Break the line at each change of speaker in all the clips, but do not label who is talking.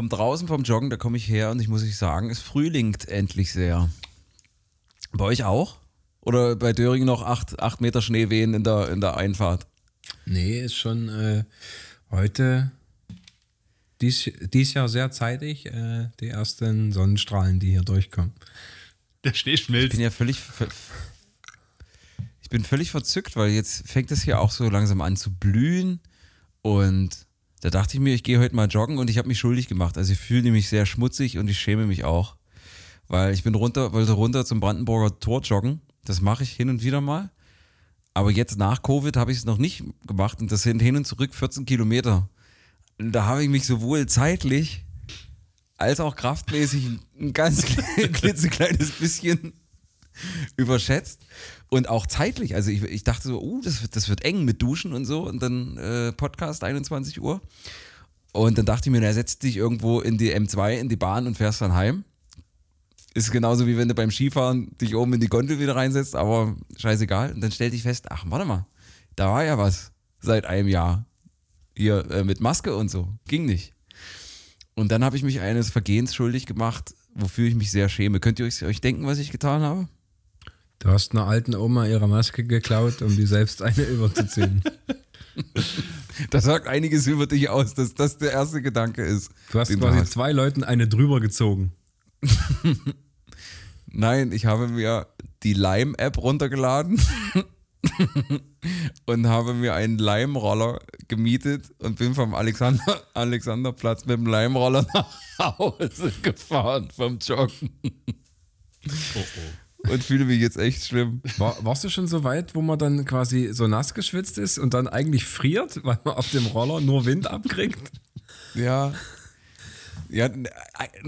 vom draußen vom Joggen, da komme ich her und ich muss ich sagen, es frühlingt endlich sehr. Bei euch auch? Oder bei Döring noch acht, acht Meter Schneewehen in der, in der Einfahrt?
Nee, ist schon äh, heute dies, dies Jahr sehr zeitig äh, die ersten Sonnenstrahlen, die hier durchkommen.
Der Schnee
Ich
schmilzt.
bin ja völlig. Ich bin völlig verzückt, weil jetzt fängt es hier auch so langsam an zu blühen. Und da dachte ich mir, ich gehe heute mal joggen und ich habe mich schuldig gemacht. Also ich fühle mich sehr schmutzig und ich schäme mich auch. Weil ich bin runter, wollte runter zum Brandenburger Tor joggen. Das mache ich hin und wieder mal. Aber jetzt nach Covid habe ich es noch nicht gemacht und das sind hin und zurück 14 Kilometer. Und da habe ich mich sowohl zeitlich als auch kraftmäßig ein ganz klitzekleines bisschen überschätzt und auch zeitlich. Also ich, ich dachte so, uh, das, wird- das wird eng mit Duschen und so und dann äh, Podcast 21 Uhr. Und dann dachte ich mir, na, setz dich irgendwo in die M2, in die Bahn und fährst dann heim. Ist genauso wie wenn du beim Skifahren dich oben in die Gondel wieder reinsetzt, aber scheißegal. Und dann stellte ich fest, ach, warte mal, da war ja was seit einem Jahr. Hier äh, mit Maske und so. Ging nicht. Und dann habe ich mich eines Vergehens schuldig gemacht, wofür ich mich sehr schäme. Könnt ihr euch, euch denken, was ich getan habe?
Du hast einer alten Oma ihre Maske geklaut, um die selbst eine überzuziehen.
Das sagt einiges über dich aus, dass das der erste Gedanke ist.
Du hast quasi
hast.
zwei Leuten eine drüber gezogen.
Nein, ich habe mir die Lime-App runtergeladen und habe mir einen Lime-Roller gemietet und bin vom Alexander, Alexanderplatz mit dem Lime-Roller nach Hause gefahren vom Joggen
Oh, oh.
Und fühle mich jetzt echt schlimm.
War, warst du schon so weit, wo man dann quasi so nass geschwitzt ist und dann eigentlich friert, weil man auf dem Roller nur Wind abkriegt?
Ja. Ja,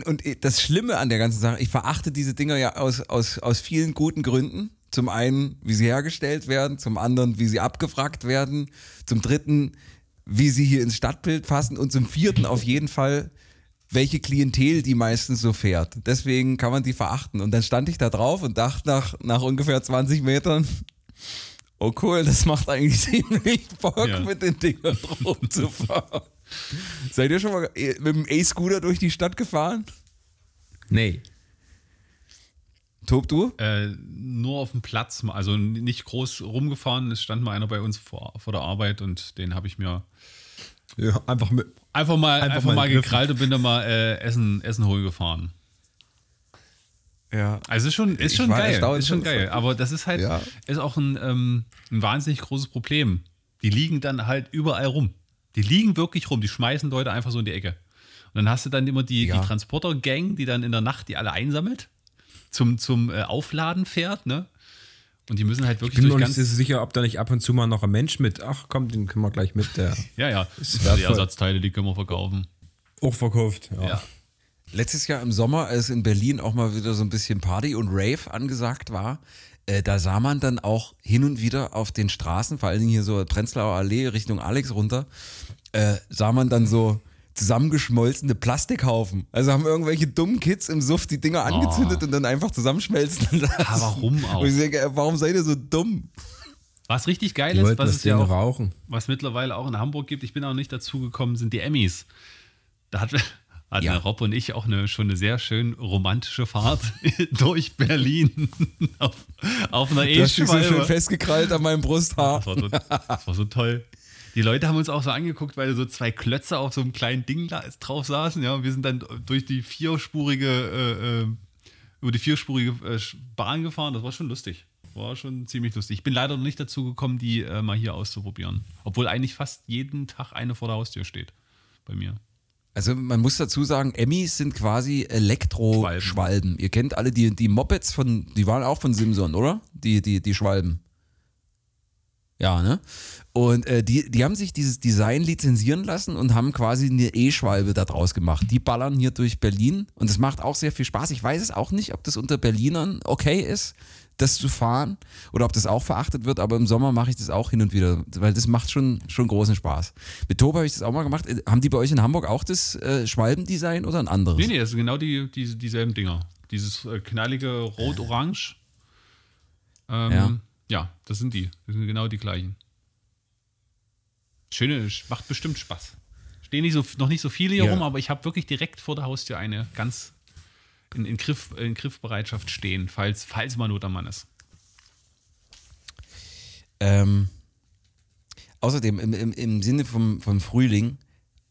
und das Schlimme an der ganzen Sache, ich verachte diese Dinger ja aus, aus, aus vielen guten Gründen. Zum einen, wie sie hergestellt werden, zum anderen, wie sie abgefragt werden, zum dritten, wie sie hier ins Stadtbild passen und zum vierten auf jeden Fall, welche Klientel die meistens so fährt. Deswegen kann man die verachten. Und dann stand ich da drauf und dachte nach, nach ungefähr 20 Metern, oh cool, das macht eigentlich ziemlich Bock,
Ja.
mit den Dingern rumzufahren. Seid ihr schon mal äh, mit dem E-Scooter durch die Stadt gefahren?
Nee.
Tob, du?
Äh, nur auf dem Platz, also nicht groß rumgefahren. Es stand mal einer bei uns vor, vor der Arbeit und den habe ich mir
Ja, einfach mit.
einfach mal,
Einfach
einfach
mal
gekrallt und bin dann mal äh, Essen, Essen holen gefahren.
Ja.
Also ist schon, ist schon geil. Ist schon geil. Aber das ist halt,
Ja.
ist auch ein, ähm, ein wahnsinnig großes Problem. Die liegen dann halt überall rum. Die liegen wirklich rum. Die schmeißen Leute einfach so in die Ecke. Und dann hast du dann immer die,
Ja.
die Transporter-Gang, die dann in der Nacht die alle einsammelt, zum, zum äh, Aufladen fährt, ne? Und die müssen halt
Ich
wirklich
bin mir nicht sicher, ob da nicht ab und zu mal noch ein Mensch mit. Ach komm, den können wir gleich mit. Der
Ja, ja.
Ist
Die. Ersatzteile, die können wir verkaufen.
auch verkauft. Ja.
Ja.
Letztes Jahr im Sommer, als in Berlin auch mal wieder so ein bisschen Party und Rave angesagt war, äh, da sah man dann auch hin und wieder auf den Straßen, vor allen Dingen hier so Prenzlauer Allee Richtung Alex runter, äh, sah man dann so zusammengeschmolzene Plastikhaufen. Also haben irgendwelche dummen Kids im Suff die Dinger angezündet und dann einfach zusammenschmelzen lassen.
Ah, warum auch?
Und ich denke, äh, warum seid ihr so dumm?
Was richtig geil
Die
ist, was es ja auch
rauchen.
was mittlerweile auch in Hamburg gibt, ich bin auch nicht dazu gekommen, sind die Emmys. Da hat, hatten
Ja.
Rob und ich auch eine, schon eine sehr schön romantische Fahrt durch Berlin auf, auf einer
Du hast dich so schön festgekrallt an meinem Brusthaar.
Das war, so, das war so toll. Die Leute haben uns auch so angeguckt, weil so zwei Klötze auf so einem kleinen Ding drauf saßen. Ja, und wir sind dann durch die vierspurige, äh, äh, über die vierspurige äh, Bahn gefahren. Das war schon lustig. War schon ziemlich lustig. Ich bin leider noch nicht dazu gekommen, die äh, mal hier auszuprobieren. Obwohl eigentlich fast jeden Tag eine vor der Haustür steht. Bei mir.
Also man muss dazu sagen, Emmys sind quasi Elektroschwalben. Ihr kennt alle die, die Mopeds von, die waren auch von Simson, oder? Die, die, die Schwalben. Ja, ne? Und äh, die, die haben sich dieses Design lizenzieren lassen und haben quasi eine E-Schwalbe da draus gemacht. Die ballern hier durch Berlin und es macht auch sehr viel Spaß. Ich weiß es auch nicht, ob das unter Berlinern okay ist, das zu fahren oder ob das auch verachtet wird, aber im Sommer mache ich das auch hin und wieder, weil das macht schon, schon großen Spaß. Mit Toba habe ich das auch mal gemacht. Äh, Haben die bei euch in Hamburg auch das äh, Schwalbendesign oder ein anderes?
Nee, nee, das sind genau die, die, dieselben Dinger. Dieses äh, knallige Rot-Orange. Ähm,
Ja.
Ja. das sind die. Das sind genau die gleichen. Schöne, macht bestimmt Spaß. stehen nicht so, noch nicht so viele hier
Ja.
rum, aber ich habe wirklich direkt vor der Haustür eine ganz in, in, Griff, in Griffbereitschaft stehen, falls, falls mal Not am Mann ist.
Ähm, außerdem, im, im, im Sinne vom, vom Frühling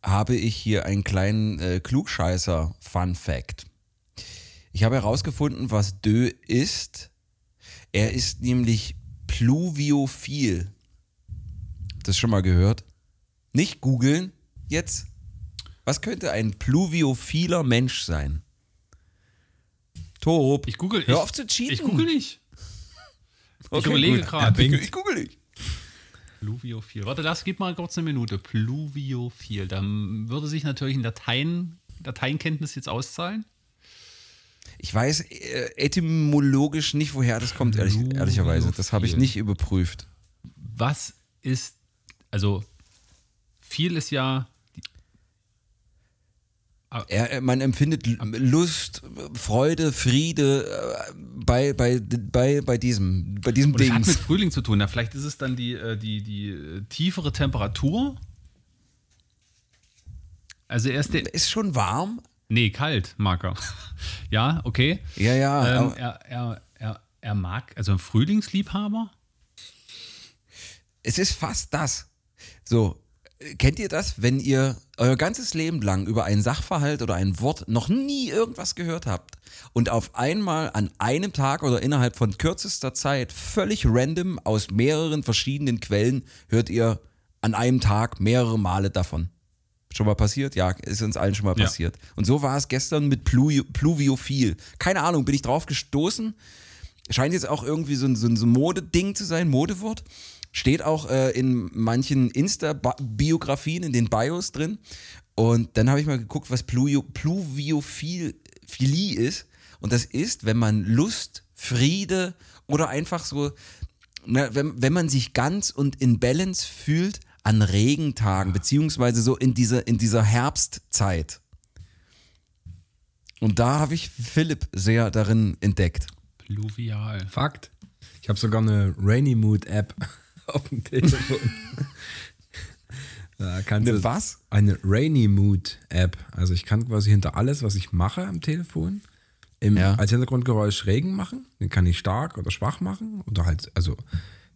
habe ich hier einen kleinen äh, Klugscheißer-Fun-Fact. Ich habe herausgefunden, was Dö ist. Er ist nämlich pluviophil. Das schon mal gehört? Nicht googeln. Jetzt. Was könnte ein pluviophiler Mensch sein? Torup.
Ich google.
Hör
ich,
auf zu cheaten.
Ich google nicht.
Okay,
überlege
gut.
gerade.
Ich, ich google nicht.
Pluviophil. Warte, lass, gib mal kurz eine Minute. Pluviophil. Dann würde sich natürlich ein Dateien, Dateienkenntnis jetzt auszahlen.
Ich weiß äh, etymologisch nicht, woher das kommt, ehrlich, ehrlicherweise. Das habe ich nicht überprüft.
Was ist, also viel ist ja,
Er, äh, man empfindet Lust, Freude, Friede äh, bei, bei, bei, bei diesem, bei diesem
und es hat mit. Frühling zu tun. Ja, vielleicht ist es dann die, die, die tiefere Temperatur. Also erst der,
Ist schon warm?
Nee, kalt, mag er. ja, okay.
Ja, ja.
Ähm, er, er, er, er mag, also ein Frühlingsliebhaber.
es ist fast das. So, kennt ihr das, wenn ihr euer ganzes Leben lang über einen Sachverhalt oder ein Wort noch nie irgendwas gehört habt und auf einmal an einem Tag oder innerhalb von kürzester Zeit völlig random aus mehreren verschiedenen Quellen hört ihr an einem Tag mehrere Male davon? Schon mal passiert? Ja, ist uns allen schon mal
Ja.
passiert. Und so war es gestern mit Plu Pluviophil. Keine Ahnung, bin ich drauf gestoßen. Scheint jetzt auch irgendwie so ein, so ein Modeding zu sein, Modewort. Steht auch äh, in manchen Insta-Biografien, in den Bios drin. Und dann habe ich mal geguckt, was Pluvio Pluviophilie ist. Und das ist, wenn man Lust, Friede oder einfach so, na, wenn, wenn man sich ganz und in Balance fühlt an Regentagen, beziehungsweise so in dieser, in dieser Herbstzeit. Und da habe ich Philipp sehr darin entdeckt.
Pluvial.
Fakt. Ich habe sogar eine Rainy Mood App auf dem Telefon. da kannst
Eine was?
Eine Rainy Mood App. Also ich kann quasi hinter alles, was ich mache am Telefon, im,
Ja.
als Hintergrundgeräusch Regen machen. Den kann ich stark oder schwach machen. Oder halt, also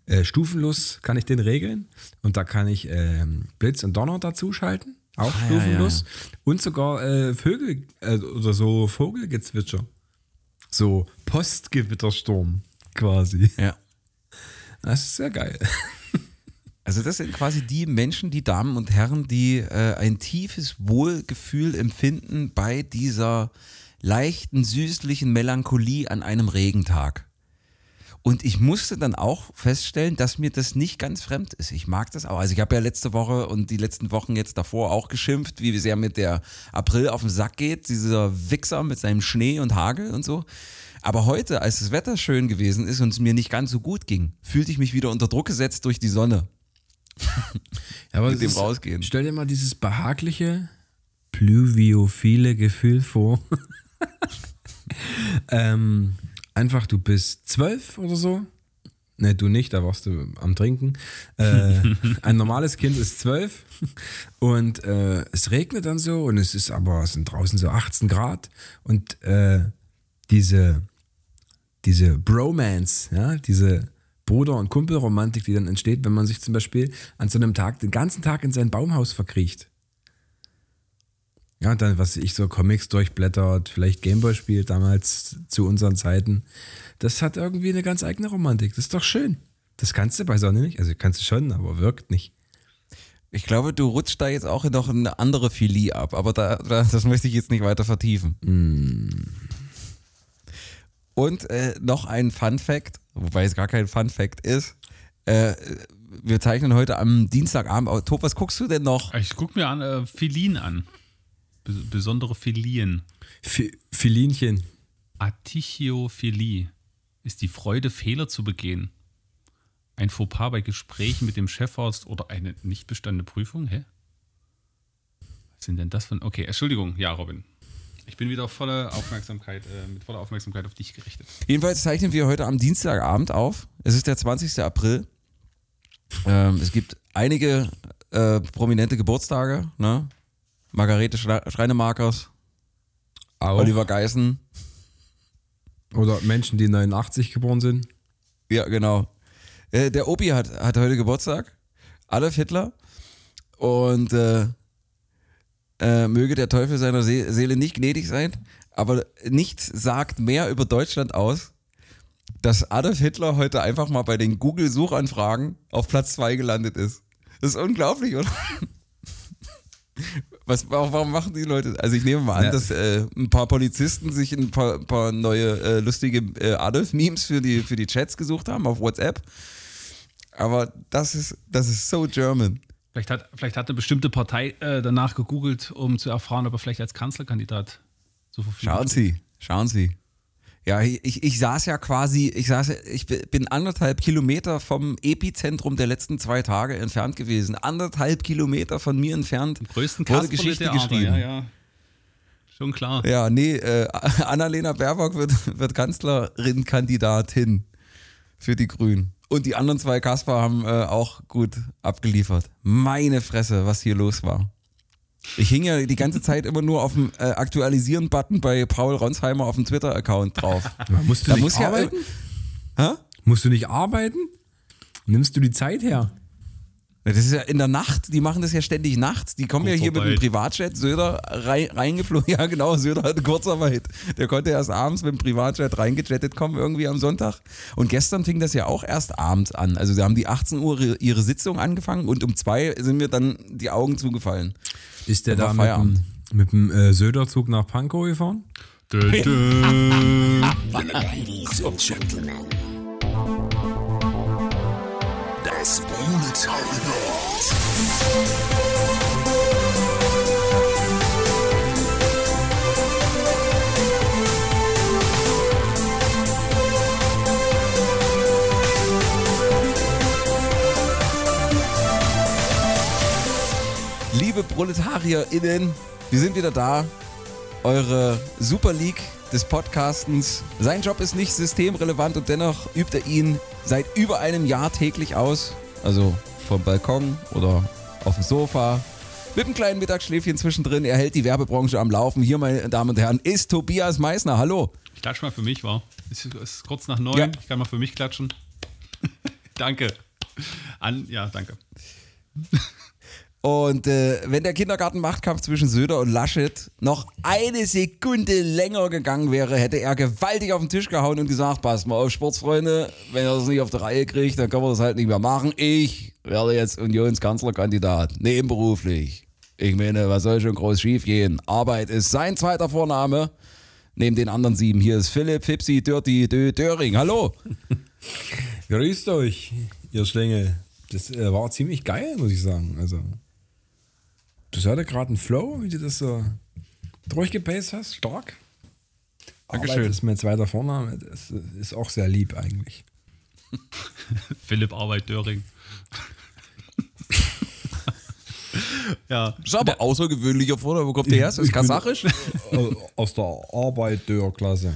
äh, stufenlos kann ich den regeln. Und da kann ich ähm, Blitz und Donner dazu schalten. Auch
Ah, ja,
stufenlos. Und sogar äh, Vögel äh, oder so Vogelgezwitscher. So Postgewittersturm quasi.
Ja.
Das ist sehr geil.
Also das sind quasi die Menschen, die Damen und Herren, die äh, ein tiefes Wohlgefühl empfinden bei dieser leichten, süßlichen Melancholie an einem Regentag. Und ich musste dann auch feststellen, dass mir das nicht ganz fremd ist. Ich mag das auch. Also ich habe ja letzte Woche und die letzten Wochen jetzt davor auch geschimpft, wie sehr mit der April auf den Sack geht, dieser Wichser mit seinem Schnee und Hagel und so. Aber heute, als das Wetter schön gewesen ist und es mir nicht ganz so gut ging, fühlte ich mich wieder unter Druck gesetzt durch die Sonne.
Ja, aber
Mit dem
ist-
rausgehen.
Stell dir mal dieses behagliche, pluviophile Gefühl vor. ähm, einfach, du bist zwölf oder so. Ne, du nicht, da warst du am Trinken. Äh, ein normales Kind ist zwölf und äh, es regnet dann so und es ist aber, es sind draußen so 18 Grad und äh, diese, diese Bromance, ja, diese Bruder- und Kumpelromantik, die dann entsteht, wenn man sich zum Beispiel an so einem Tag den ganzen Tag in sein Baumhaus verkriecht. Ja, und dann, was ich so Comics durchblättert, vielleicht Gameboy spielt damals zu unseren Zeiten. Das hat irgendwie eine ganz eigene Romantik. Das ist doch schön. Das kannst du bei Sonne nicht. Also kannst du schon, aber wirkt nicht.
Ich glaube, du rutschst da jetzt auch in noch eine andere Philie ab, aber da, da, das möchte ich jetzt nicht weiter vertiefen. Und äh, noch ein Fun Fact, wobei es gar kein Fun Fact ist. Äh, wir zeichnen heute am Dienstagabend. auf. Top, was guckst du denn noch?
Ich gucke mir an, äh, Filin an. Bes besondere Filien.
Fi- Filinchen.
Atichiophilie ist die Freude, Fehler zu begehen. Ein Fauxpas bei Gesprächen mit dem Chefarzt oder eine nicht bestandene Prüfung? Hä? Was sind denn das für. Okay, Entschuldigung, ja, Robin. Ich bin wieder voller Aufmerksamkeit, äh, mit voller Aufmerksamkeit auf dich gerichtet.
Jedenfalls zeichnen wir heute am Dienstagabend auf. Es ist der 20. April. Ähm, es gibt einige äh, prominente Geburtstage. Ne? Margarete Schre- Schreinemakers,
Auch.
Oliver Geißen.
Oder Menschen, die 89 geboren sind.
Ja, genau. Äh, der Opi hat, hat heute Geburtstag. Adolf Hitler. Und äh, äh, möge der Teufel seiner See Seele nicht gnädig sein. Aber nichts sagt mehr über Deutschland aus, dass Adolf Hitler heute einfach mal bei den Google-Suchanfragen auf Platz 2 gelandet ist. Das ist unglaublich, oder? Was, warum machen die Leute? Also ich nehme mal an,
Ja.
dass äh, ein paar Polizisten sich ein paar, paar neue äh, lustige äh, Adolf-Memes für die, für die Chats gesucht haben auf WhatsApp. Aber das ist, das ist so German.
Vielleicht hat, vielleicht hat eine bestimmte Partei äh, danach gegoogelt, um zu erfahren, ob er vielleicht als Kanzlerkandidat zur Verfügung
Schauen. Sie, schauen Sie. Ja, ich, ich saß ja quasi, ich saß, ich bin anderthalb Kilometer vom Epizentrum der letzten zwei Tage entfernt gewesen. Anderthalb Kilometer von mir entfernt
Im größten
wurde
Kasperle
Geschichte geschrieben.
Ja, ja. Schon klar.
Ja, nee, äh, Annalena Baerbock wird, wird Kanzlerin-Kandidatin für die Grünen. Und die anderen zwei Kasper haben äh, auch gut abgeliefert. Meine Fresse, was hier los war. Ich hing ja die ganze Zeit immer nur auf dem äh, Aktualisieren-Button bei Paul Ronsheimer auf dem Twitter-Account drauf.
Musst du
Da
nicht
muss ja,
arbeiten?
Hä?
Musst du nicht arbeiten? Nimmst du die Zeit her?
Das ist ja in der Nacht, die machen das ja ständig nachts. Die kommen ja hier mit dem. Privatjet, Söder rein, reingeflogen. Ja, genau, Söder hatte Kurzarbeit. Der konnte erst abends mit dem Privatjet reingejettet kommen, irgendwie am Sonntag. Und gestern fing das ja auch erst abends an. Also, da haben die 18 Uhr ihre- ihre Sitzung angefangen und um zwei sind mir dann die Augen zugefallen.
Ist der
Da
mit dem, mit dem äh, Söderzug nach Pankow gefahren?
Dö, dö.
Ladies and Gentlemen. Das Proletariat.
Liebe ProletarierInnen, wir sind wieder da. Eure Super League des Podcastens. Sein Job ist nicht systemrelevant und dennoch übt er ihn seit über einem Jahr täglich aus. Also vom Balkon oder auf dem Sofa. Mit einem kleinen Mittagsschläfchen zwischendrin. Er hält die Werbebranche am Laufen. Hier, meine Damen und Herren, ist Tobias Meissner. Hallo.
Ich klatsch mal für mich, war. Es ist, ist kurz nach neun.
Ja.
Ich kann mal für mich klatschen. danke. An, ja, danke.
Und äh, wenn der Kindergartenmachtkampf zwischen Söder und Laschet noch eine Sekunde länger gegangen wäre, hätte er gewaltig auf den Tisch gehauen und gesagt, passt mal auf, Sportsfreunde, wenn ihr das nicht auf die Reihe kriegt, dann können wir das halt nicht mehr machen. Ich werde jetzt Unionskanzlerkandidat, nebenberuflich. Ich meine, was soll schon groß schief gehen? Arbeit ist sein zweiter Vorname. Neben den anderen sieben. Hier ist Philipp, Fipsi, Dirty, Dö, Döring. Hallo.
Grüßt euch, ihr Schlängel. Das äh, war ziemlich geil, muss ich sagen. Also, du hatte gerade einen Flow, wie du das so durchgepaced hast. Stark.
Dankeschön.
Arbeit ist mein zweiter Vorname. Das ist auch sehr lieb eigentlich.
Philipp Arbeit Döring. ja.
Das ist aber außergewöhnlicher Vorname. Wo kommt der her? Ist das
bin-
kasachisch?
Aus der Arbeiterklasse.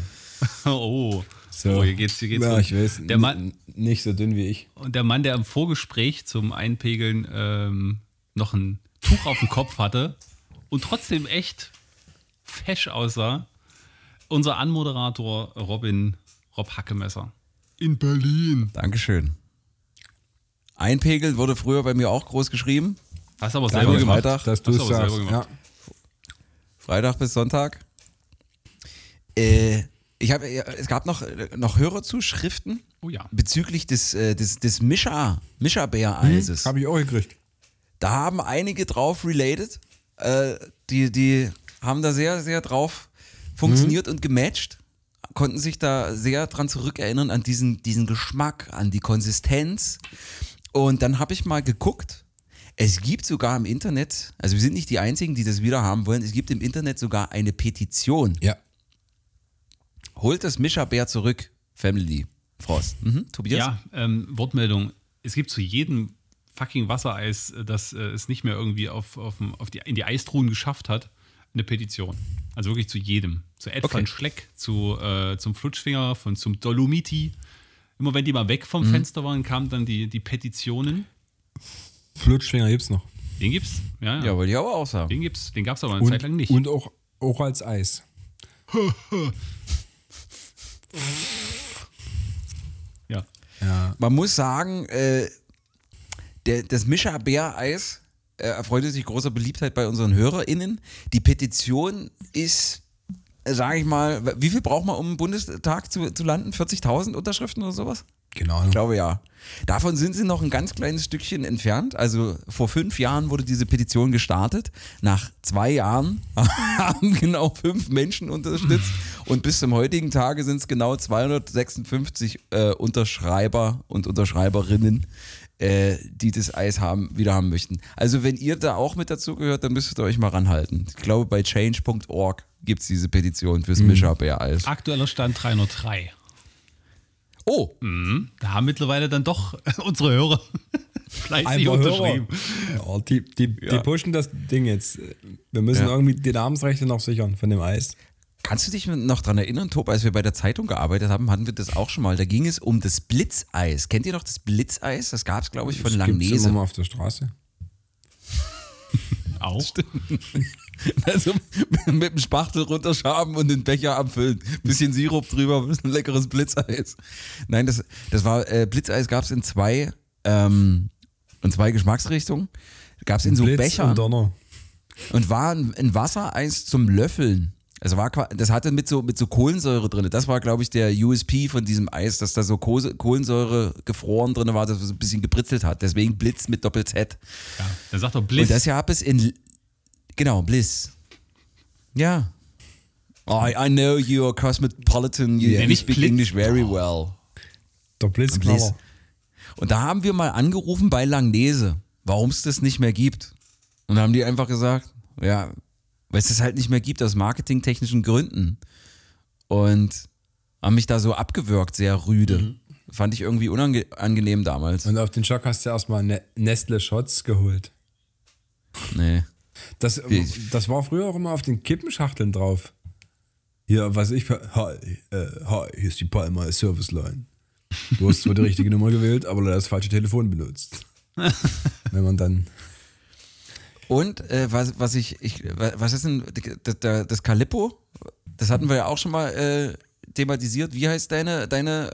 Oh.
So.
oh, hier geht's, hier geht's.
ja, ich weiß.
Der Mann,
Nicht so dünn wie ich.
und der Mann, der im Vorgespräch zum Einpegeln ähm, noch ein Tuch auf dem Kopf hatte und trotzdem echt fesch aussah, unser Anmoderator Robin Rob Hackemesser. In Berlin.
Dankeschön. Einpegeln wurde früher bei mir auch groß geschrieben.
Hast aber selber gemacht.
Freitag.
Dass du
aber
sagst. Ja.
Freitag bis Sonntag. Äh, ich habe, es gab noch, noch Hörerzuschriften
Oh ja.
bezüglich des, äh, des, des Mischa, Mischa-Bär-Eises.
Habe ich auch gekriegt.
Da haben einige drauf related. Äh, die, die haben da sehr, sehr drauf funktioniert und gematcht. Konnten sich da sehr dran zurückerinnern an diesen, diesen Geschmack, an die Konsistenz. Und dann habe ich mal geguckt. Es gibt sogar im Internet, also wir sind nicht die Einzigen, die das wieder haben wollen, es gibt im Internet sogar eine Petition.
Ja.
Holt das Mischa-Bär zurück, Family. Frost. Mhm. Tobias?
Ja, ähm, Wortmeldung. Es gibt zu jedem fucking Wassereis, äh, das äh, es nicht mehr irgendwie auf, auf, auf die, in die Eistruhen geschafft hat, eine Petition. Also wirklich zu jedem. Zu Ed
Okay.
van Schleck, zu, äh, zum Flutschfinger, von, zum Dolomiti. Immer wenn die mal weg vom
Mhm.
Fenster waren, kamen dann die, die Petitionen.
Flutschfinger gibt's noch.
Den gibt's. Ja, ja.
Ja, wollte ich aber auch sagen.
Den gibt's. Den gab's aber eine
Und,
Zeit lang nicht.
und auch, auch als Eis.
ja.
Ja.
Man muss sagen, äh, der, das Mischa Bär Eis äh, erfreute sich großer Beliebtheit bei unseren HörerInnen. Die Petition ist, sage ich mal, wie viel braucht man, um im Bundestag zu, zu landen? 40.000 Unterschriften oder sowas?
Genau.
Ich glaube ja. Davon sind sie noch ein ganz kleines Stückchen entfernt. Also vor fünf Jahren wurde diese Petition gestartet. Nach zwei Jahren haben genau fünf Menschen unterstützt. Und bis zum heutigen Tage sind es genau 256 äh, Unterschreiber und Unterschreiberinnen, äh, die das Eis haben, wieder haben möchten. Also wenn ihr da auch mit dazu gehört, dann müsstet ihr euch mal ranhalten. Ich glaube, bei change.org gibt es diese Petition fürs Mischa Bär Eis.
Aktueller Stand 303.
Oh,
Mhm. Da haben mittlerweile dann doch unsere Hörer fleißig
Einfach
unterschrieben.
Hörer. Ja, die, die, die
Ja.
pushen das Ding jetzt. Wir müssen
Ja.
irgendwie die Namensrechte noch sichern von dem Eis.
Kannst du dich noch dran erinnern, Tob, als wir bei der Zeitung gearbeitet haben, hatten wir das auch schon mal. Da ging es um das Blitzeis. Kennt ihr noch das Blitzeis? Das gab es, glaube ich, von
Das gibt's immer
Langnese.
mal auf der Straße.
Auch.
Also mit dem Spachtel runterschaben und den Becher abfüllen. Bisschen Sirup drüber, ein leckeres Blitzeis. Nein, das, das war, äh, Blitzeis gab es in zwei, ähm, in zwei Geschmacksrichtungen. Gab es in so
Blitz
Bechern.
und Donner.
und war ein, ein Wassereis zum Löffeln. Also war, das hatte mit so, mit so Kohlensäure drin. Das war, glaube ich, der USP von diesem Eis, dass da so Kohlensäure gefroren drin war, dass es ein bisschen gebritzelt hat. Deswegen Blitz mit Doppel-Z.
Ja. Dann sagt doch Bliss.
Und das gab es in, genau, Bliss. Ja. Oh, I, I know you are cosmopolitan, you,
Ja.
you
Nicht
speak
Blitz.
English very well.
Der Blitzknaller.
Bliss. Und da haben wir mal angerufen bei Langnese, warum es das nicht mehr gibt. Und da haben die einfach gesagt, ja, weil es das halt nicht mehr gibt aus marketingtechnischen Gründen. Und haben mich da so abgewürgt, sehr rüde. Fand ich irgendwie unangenehm damals.
Und auf den Schock hast du erstmal ne Nestle Shots geholt.
Nee.
Das, das war früher auch immer auf den Kippenschachteln drauf. Hier, was ich. Hi, äh, hi, hier ist die Palma Service Line. Du hast zwar die richtige Nummer gewählt, aber leider das falsche Telefon benutzt. Wenn man dann.
Und äh, was, was ich, ich, was ist denn das, das, das Calippo? Das hatten wir ja auch schon mal äh, thematisiert. Wie heißt deine, deine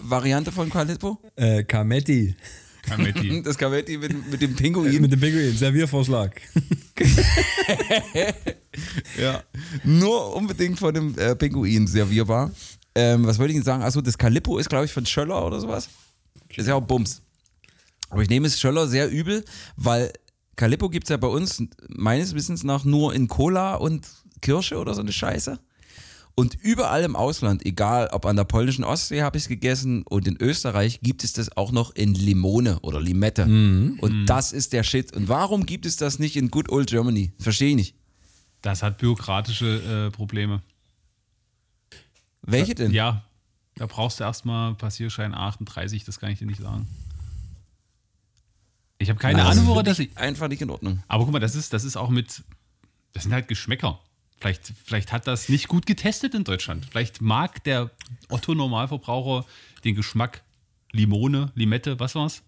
Variante von Calippo?
Äh, Kametti.
Kametti.
Das Cavetti mit, mit dem Pinguin.
Mit dem Pinguin, Serviervorschlag.
Ja. Nur unbedingt von dem äh, Pinguin servierbar. Ähm, was wollte ich denn sagen? Achso, das Calippo ist, glaube ich, von Schöller oder sowas. Ist ja auch Bums. Aber ich nehme es Schöller sehr übel, weil Calippo gibt es ja bei uns meines Wissens nach nur in Cola und Kirsche oder so eine Scheiße. Und überall im Ausland, egal ob an der polnischen Ostsee habe ich es gegessen und in Österreich gibt es das auch noch in Limone oder Limette. Und das ist der Shit. Und warum gibt es das nicht in Good Old Germany? Verstehe ich nicht.
Das hat bürokratische äh, Probleme.
Welche denn?
Ja, da brauchst du erstmal Passierschein 38, das kann ich dir nicht sagen. Ich habe keine
Na,
Ahnung,
ist
woran das liegt.
Einfach nicht in Ordnung.
Aber guck mal, das ist, das ist auch mit, das sind halt Geschmäcker. Vielleicht, vielleicht hat das nicht gut getestet in Deutschland. Vielleicht mag der Otto-Normalverbraucher den Geschmack Limone, Limette, was war's?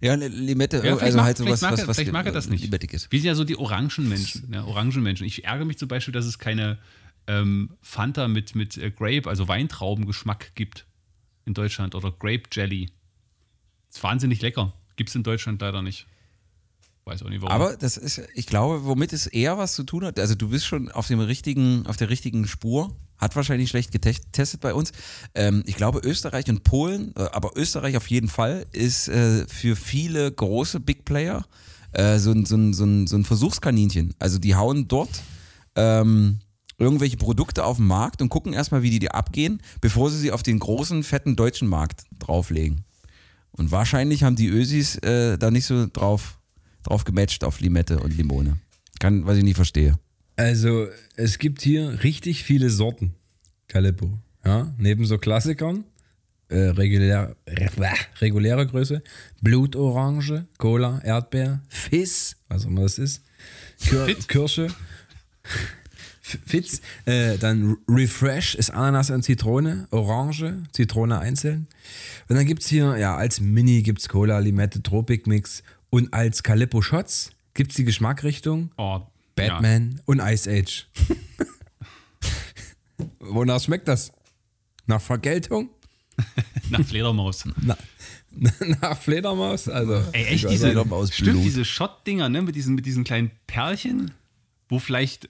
Ja, Li- Limette,
Ja,
also
mag,
halt
vielleicht
sowas,
mag,
was,
er,
was
vielleicht mag er das nicht.
Limettig ist.
Wir sind ja so die Orangenmenschen. Ja, Orangenmenschen. Ich ärgere mich zum Beispiel, dass es keine ähm, Fanta mit, mit äh, Grape, also Weintraubengeschmack gibt in Deutschland oder Grape Jelly. Ist wahnsinnig lecker. Gibt es in Deutschland leider nicht. Weiß auch nicht warum.
Aber das ist, ich glaube, womit es eher was zu tun hat, also du bist schon auf dem richtigen, auf der richtigen Spur, hat wahrscheinlich schlecht getestet bei uns. Ähm, ich glaube, Österreich und Polen, äh, aber Österreich auf jeden Fall, ist äh, für viele große Big Player äh, so, ein, so, ein, so, ein, so ein Versuchskaninchen. Also die hauen dort ähm, irgendwelche Produkte auf den Markt und gucken erstmal, wie die, die abgehen, bevor sie sie auf den großen, fetten deutschen Markt drauflegen. Und wahrscheinlich haben die Ösis äh, da nicht so drauf, drauf gematcht auf Limette und Limone. Kann, was ich nicht verstehe.
Also, es gibt hier richtig viele Sorten Calippo. Ja, neben so Klassikern, äh, regulär, reguläre Größe, Blutorange, Cola, Erdbeer, Fizz, was auch immer das ist, Kir? Kirsche, Fitz, äh, dann Refresh ist Ananas und Zitrone, Orange, Zitrone einzeln. Und dann gibt es hier, ja, als Mini gibt es Cola, Limette, Tropic Mix Und als Calippo Shots gibt es die Geschmackrichtung
Oh,
Batman und Ice Age. Wonach schmeckt das? Nach Vergeltung?
Ja, nach Fledermaus.
Na, nach Fledermaus? Also,
Ey, echt diese, stimmt, diese Shot-Dinger, ne, mit diesen, mit diesen kleinen Perlchen, wo vielleicht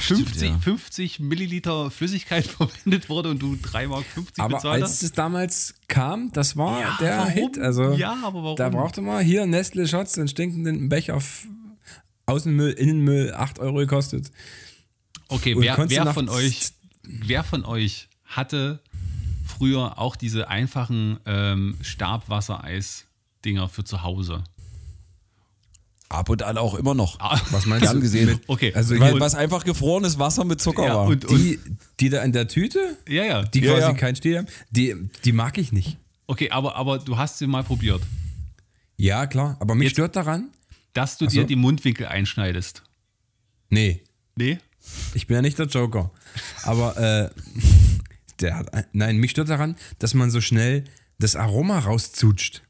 stimmt,
50,
ja.
50 Milliliter Flüssigkeit verwendet wurde und du 3,50 Mark
Aber
bezahlt
als
hast.
es damals kam, das war
Ja,
der
warum?
Hit. Also,
Ja, aber warum?
Da brauchte man hier Nestle Shots, den stinkenden Becher auf Außenmüll, Innenmüll, 8 Euro gekostet.
Okay,
Und
wer, wer von euch, wer von euch hatte früher auch diese einfachen ähm, Stabwassereis-Dinger für zu Hause?
Ab und an auch immer noch.
Was meinst
Gern
du?
gesehen.
Mit,
Okay,
also
Weil,
hier,
was einfach gefrorenes Wasser mit Zucker
Ja,
war.
und, und,
die, die da in der Tüte,
ja, ja.
die
Ja,
quasi
ja.
keinen Stiel haben, die, die mag ich nicht.
Okay, aber, aber du hast sie mal probiert,
Ja, klar. Aber mich
Jetzt-
stört daran,
dass du
so.
dir die Mundwinkel einschneidest.
nee,
Nee?
ich bin ja nicht der Joker. Aber äh, der hat, ein- nein, mich stört daran, dass man so schnell das Aroma rauszutscht.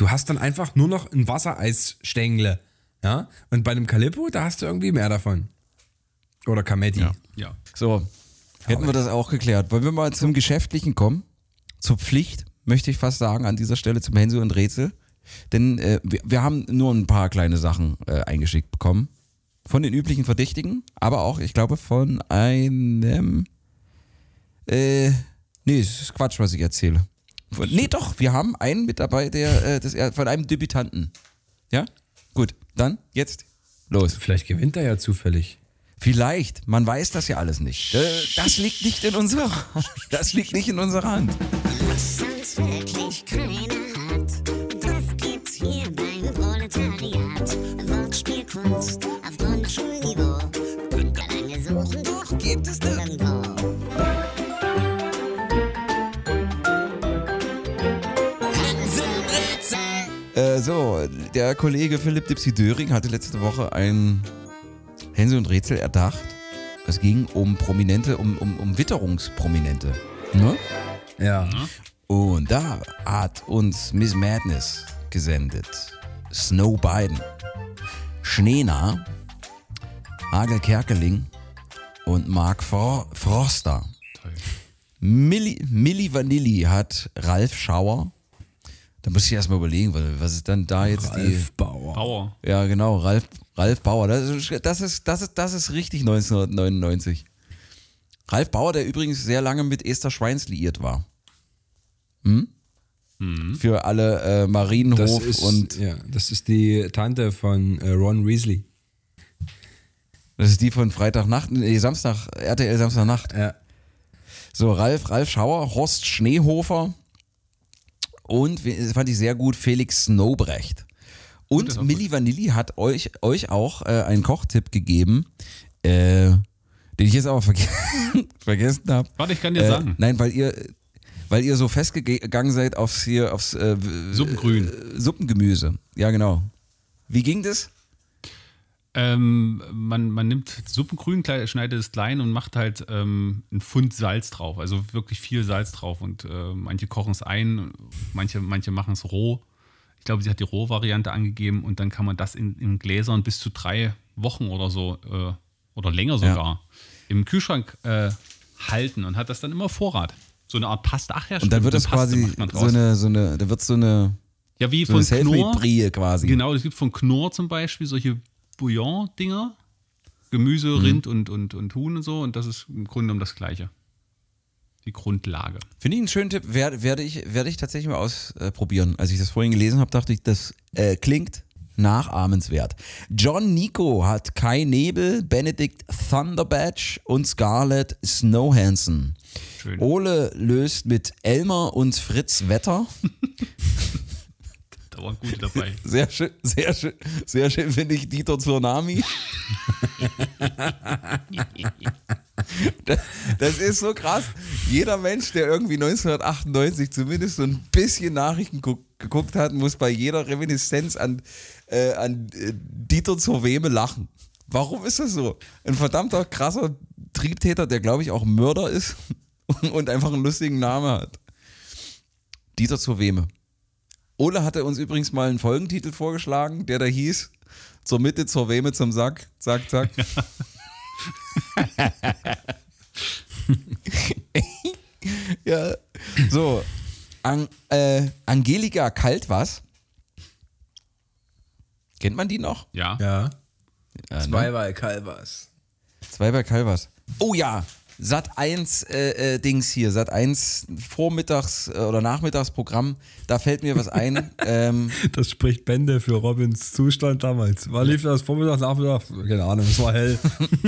Du hast dann einfach nur noch ein Wassereisstängle. Ja? Und bei einem Calippo, da hast du irgendwie mehr davon. Oder Cametti.
Ja.
Ja.
So, hätten wir das auch geklärt. Wollen wir mal zum Geschäftlichen kommen? Zur Pflicht, möchte ich fast sagen, an dieser Stelle zum Hänsel und Rätsel. Denn äh, wir, wir haben nur ein paar kleine Sachen äh, eingeschickt bekommen. Von den üblichen Verdächtigen, aber auch, ich glaube, von einem. Äh, nee, es ist Quatsch, was ich erzähle. Von, nee, doch, wir haben einen mit dabei, der äh, das, von einem Debütanten. Ja? Gut, dann jetzt los.
Vielleicht gewinnt er ja zufällig.
Vielleicht, man weiß das ja alles nicht. Äh, Das liegt nicht in unserer, das liegt nicht in unserer Hand.
Was sonst wirklich keiner
Der Kollege Philipp Dipsy Döring hatte letzte Woche ein Hänsel und Rätsel erdacht. Es ging um Prominente, um, um, um Witterungsprominente. Ne?
Ja.
Und da hat uns Miss Madness gesendet. Snow Biden, Schneena, Hagel Kerkeling und Mark Fro Froster. Milli, Milli Vanilli hat Ralf Schauer. Da muss ich erstmal überlegen, was ist dann da jetzt
Ralf Bauer.
Bauer.
die. Ja, genau, Ralf, Ralf Bauer. Das ist, das, ist, das, ist, das ist richtig 1999. Ralf Bauer, der übrigens sehr lange mit Esther Schweins liiert war. Hm? Für alle äh,
Das
Marienhof
ist,
und
ja, das ist die Tante von äh, Ron Weasley.
das ist die von Freitagnacht, nee, Samstag, RTL Samstagnacht.
Ja.
So, Ralf, Ralf Schauer, Horst Schneehofer und, das fand ich sehr gut, Felix Snowbrecht. Und Milli Vanilli hat euch, euch auch äh, einen Kochtipp gegeben, äh, den ich jetzt aber verge vergessen habe.
Warte, ich kann dir
Äh,
sagen.
nein, weil ihr, weil ihr so festgegangen seid aufs hier, aufs äh,
Suppengrün.
Äh, Suppengemüse. Ja, genau. Wie ging das?
Ähm, man, man nimmt Suppengrün, schneidet es klein und macht halt ähm, einen Pfund Salz drauf. Also wirklich viel Salz drauf. Und äh, manche kochen es ein, manche, manche machen es roh. Ich glaube, sie hat die Rohvariante angegeben und dann kann man das in, in Gläsern bis zu drei Wochen oder so äh, oder länger sogar im Kühlschrank äh, halten und hat das dann immer Vorrat. So eine Art Pasta. Ach ja,
Und dann
stimmt,
wird das
Paste
quasi so eine, so eine, da wird so eine,
Ja, wie
so
von Knorr.
Selfmade-Brie quasi.
Genau, es gibt von Knorr zum Beispiel solche Bouillon-Dinger. Gemüse,
Mhm.
Rind und, und, und Huhn und so. Und das ist im Grunde genommen das Gleiche. Die Grundlage.
Finde ich einen schönen Tipp. Werde, werde, ich, werde ich tatsächlich mal ausprobieren. Als ich das vorhin gelesen habe, dachte ich, das äh, klingt nachahmenswert. John Nico hat Kai Nebel, Benedict Thunderbadge und Scarlett Snowhansen.
Schön.
Ole löst mit Elmer und Fritz Wetter.
Da waren gute dabei.
Sehr schön, sehr schön, sehr schön finde ich Dieter Tsunami. Das, das ist so krass. Jeder Mensch, der irgendwie 1998 zumindest so ein bisschen Nachrichten guck, geguckt hat, muss bei jeder Reminiszenz an, äh, an äh, Dieter zur Weme lachen. Warum ist das so? Ein verdammter krasser Triebtäter, der glaube ich auch Mörder ist und einfach einen lustigen Namen hat. Dieter zur Weme. Ole hatte uns übrigens mal einen Folgentitel vorgeschlagen, der da hieß Zur Mitte, zur Weme, zum Sack. Zack, zack. ja. So. An, äh, Angelika Kaltwas. Kennt man die noch?
Ja.
Ja.
Ja, ne?
Zwei bei Calvas.
Zwei bei Calvas. Oh ja, Sat 1 äh, äh, Dings hier, Sat 1 Vormittags- äh, oder Nachmittagsprogramm, da fällt mir was ein. ähm,
Das spricht Bände für Robins Zustand damals. War lief das Vormittag, Nachmittag? Keine Ahnung, es war hell.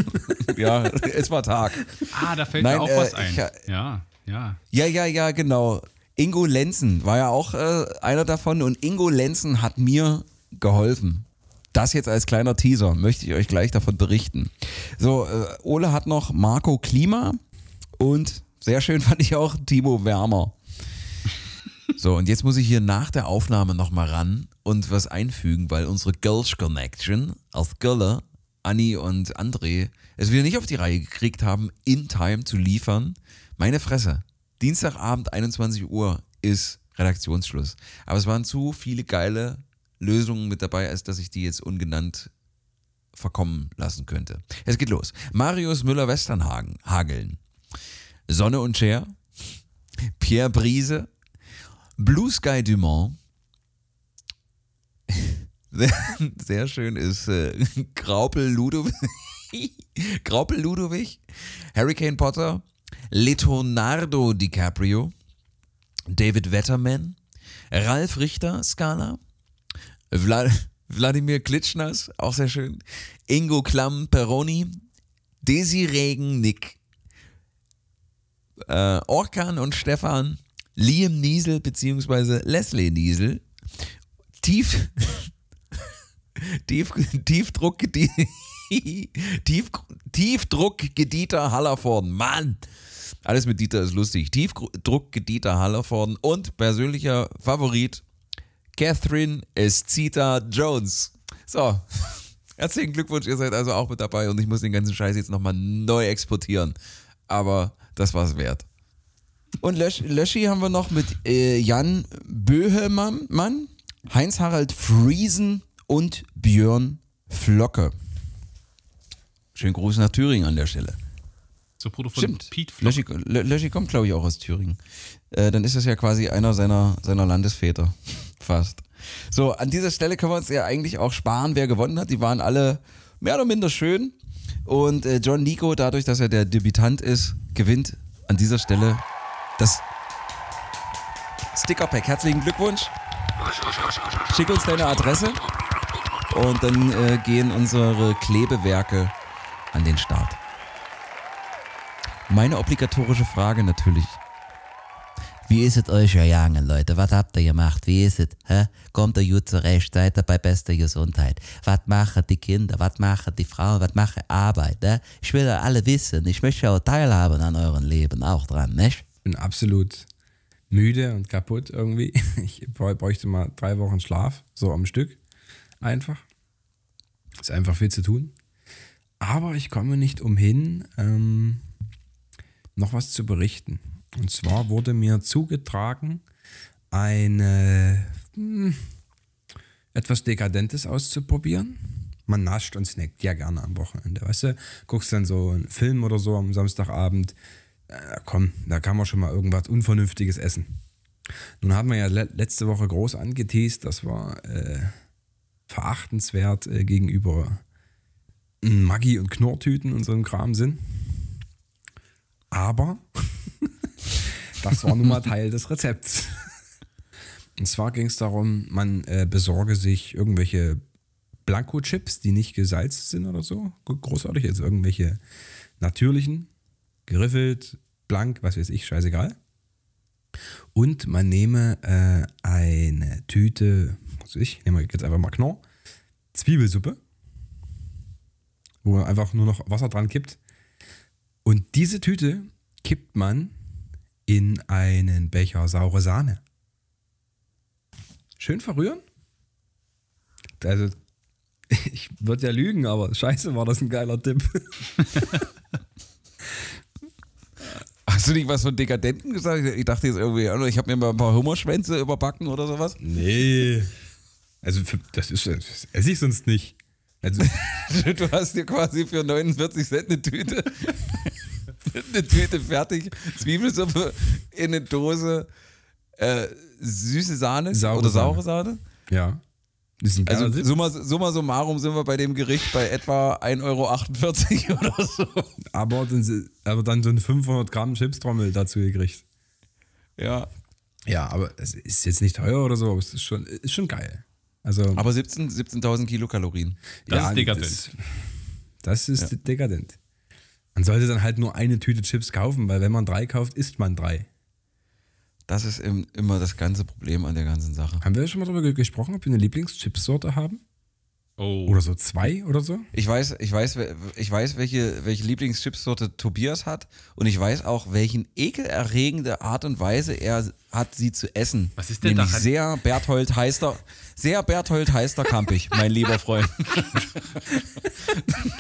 ja, es war Tag.
Ah, da fällt
Nein,
mir auch
äh,
was ein.
ich-
ja, ja.
Ja, ja, ja, genau. Ingo Lenzen war ja auch äh, einer davon und Ingo Lenzen hat mir geholfen. Das jetzt als kleiner Teaser, möchte ich euch gleich davon berichten. So, äh, Ole hat noch Marco Klima und sehr schön fand ich auch Timo Wärmer. So, und jetzt muss ich hier nach der Aufnahme nochmal ran und was einfügen, weil unsere Girls Connection aus Gölle, Anni und André, es wieder nicht auf die Reihe gekriegt haben, in Time zu liefern. Meine Fresse. Dienstagabend 21 Uhr ist Redaktionsschluss. Aber es waren zu viele geile Lösungen mit dabei, als dass ich die jetzt ungenannt verkommen lassen könnte. Es geht los. Marius Müller-Westernhagen, Hageln. Sonne und Cher. Pierre Brise. Blue Sky Dumont. Sehr, schön ist äh, Graupel Ludowig. Graupel Ludowig. Hurricane Potter. Leonardo DiCaprio. David Wetterman. Ralf Richter, Skala. Wladimir Klitschners, auch sehr schön. Ingo Klamm Peroni. Desi Regen Nick. Äh, Orkan und Stefan. Liam Niesel beziehungsweise Leslie Niesel. Tief. Tief, Tiefdruck, Tief, Tiefdruck Gedieter Hallervorden. Mann! Alles mit Dieter ist lustig. Tiefdruck Gedieter Hallervorden und persönlicher Favorit Catherine Escita Jones. So, herzlichen Glückwunsch, ihr seid also auch mit dabei und ich muss den ganzen Scheiß jetzt nochmal neu exportieren. Aber das war's wert. Und Lösch, Löschi haben wir noch mit äh, Jan Böhemann, Mann, Heinz-Harald Friesen und Björn Flocke. Schönen Gruß nach Thüringen an der Stelle.
Zur Proto von
Stimmt.
Pete Flock.
Löschi, Lö- Löschi kommt, glaube ich, auch aus Thüringen. Äh, dann ist das ja quasi einer seiner, seiner Landesväter. Fast. So, an dieser Stelle können wir uns ja eigentlich auch sparen, wer gewonnen hat. Die waren alle mehr oder minder schön. Und äh, John Nico, dadurch, dass er der Debütant ist, gewinnt an dieser Stelle das Stickerpack. Herzlichen Glückwunsch. Schick uns deine Adresse und dann äh, gehen unsere Klebewerke an den Start. Meine obligatorische Frage natürlich. Wie ist es euch ergangen, Leute? Was habt ihr gemacht? Wie ist es? Hä? Kommt ihr gut zurecht? Seid ihr bei bester Gesundheit? Was machen die Kinder? Was machen die Frauen? Was machen Arbeit? Ne? Ich will ja alle wissen. Ich möchte auch teilhaben an eurem Leben auch dran, nicht?
bin absolut müde und kaputt irgendwie. Ich bräu- bräuchte mal drei Wochen Schlaf, so am Stück. Einfach. Ist einfach viel zu tun. Aber ich komme nicht umhin, ähm, noch was zu berichten. Und zwar wurde mir zugetragen, eine hm, etwas Dekadentes auszuprobieren. Man nascht und snackt ja gerne am Wochenende. Weißt du, guckst dann so einen Film oder so am Samstagabend. Äh, komm, da kann man schon mal irgendwas Unvernünftiges essen. Nun haben wir ja le letzte Woche groß angeteased, das war äh, verachtenswert äh, gegenüber Maggi- und Knorrtüten und so einem Kram sind. Aber das war nun mal Teil des Rezepts. Und zwar ging es darum, man äh, besorge sich irgendwelche Blanko-Chips, die nicht gesalzt sind oder so. Großartig, also irgendwelche natürlichen, geriffelt, blank, was weiß ich, scheißegal. Und man nehme äh, eine Tüte, was weiß ich, nehmen wir jetzt einfach mal Knorr, Zwiebelsuppe, wo man einfach nur noch Wasser dran kippt. Und diese Tüte kippt man in einen Becher saure Sahne. Schön verrühren. Also, ich würde ja lügen, aber scheiße war das ein geiler Tipp.
Hast du nicht was von Dekadenten gesagt? Ich dachte jetzt irgendwie, ich habe mir mal ein paar Hummerschwänze überbacken oder sowas.
Nee. Also, das ist, das esse ich sonst nicht. Also,
Du hast dir quasi für 49 Cent eine Tüte, eine Tüte fertig, Zwiebelsuppe in eine Dose, äh, süße Sahne
Saure
oder saure Sahne.
ja.
Also summa, summa summarum sind wir bei dem Gericht bei etwa 1,48 Euro oder so.
aber, dann, aber dann so eine 500 Gramm Chipstrommel dazu gekriegt.
Ja.
Ja, aber es ist jetzt nicht teuer oder so, aber es ist schon, ist schon geil. Also,
Aber 17 17.000 Kilokalorien.
Das ist dekadent.
Das, das ist dekadent. Man sollte dann halt nur eine Tüte Chips kaufen, weil wenn man drei kauft, isst man drei.
Das ist im, immer das ganze Problem an der ganzen Sache.
Haben wir schon mal darüber ge- gesprochen, ob wir eine Lieblingschipsorte haben?
Oh.
Oder so zwei oder so?
Ich weiß, ich weiß, ich weiß, welche, welche Lieblingschipsorte Tobias hat und ich weiß auch, welchen ekelerregende Art und Weise er hat, sie zu essen.
Was ist denn
Nämlich
daran-
sehr Berthold Heister, sehr Berthold Heister Kampig, mein lieber Freund.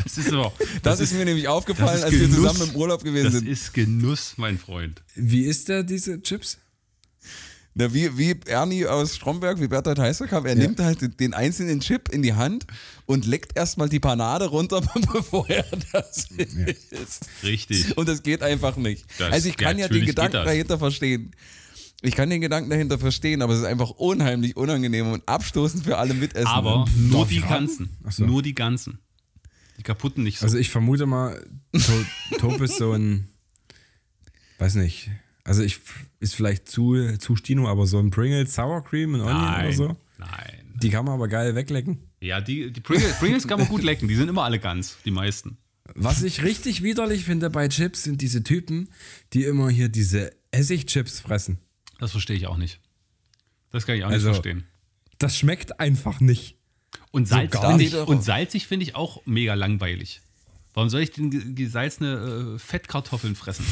das ist aber,
Das, ist, mir nämlich aufgefallen,
das ist
als wir
Genuss.
zusammen im Urlaub gewesen
das
sind.
ist Genuss, mein Freund.
Wie ist der, diese Chips?
Na, wie, wie Ernie aus Stromberg, wie Berthold Heister kam, er
Ja.
nimmt halt den- einzelnen Chip in die Hand und leckt erstmal die Panade runter, bevor er das isst.
Richtig.
Und das geht einfach nicht.
Das-
also ich kann ja,
natürlich
den Gedanken dahinter verstehen. Ich kann den Gedanken dahinter verstehen, aber es ist einfach unheimlich unangenehm und abstoßend für alle Mitessen.
Aber nur die ganzen.
So.
Nur die ganzen. Die kaputten nicht so.
Also ich vermute mal, To- Top ist so ein, weiß nicht, also ich ist vielleicht zu, zu Stino, aber so ein Pringles Sour Cream und Onion
nein,
oder so,
nein.
die kann man aber geil weglecken.
Ja, die, die Pringles, Pringles kann man gut lecken. Die sind immer alle ganz, die meisten.
Was ich richtig widerlich finde bei Chips sind diese Typen, die immer hier diese Essigchips fressen.
Das verstehe ich auch nicht. Das kann ich auch nicht
Also-
verstehen.
Das schmeckt einfach nicht.
Und, salz finde
nicht.
ich, und salzig finde ich auch mega langweilig. Warum soll ich denn ge- gesalzene äh, Fettkartoffeln fressen?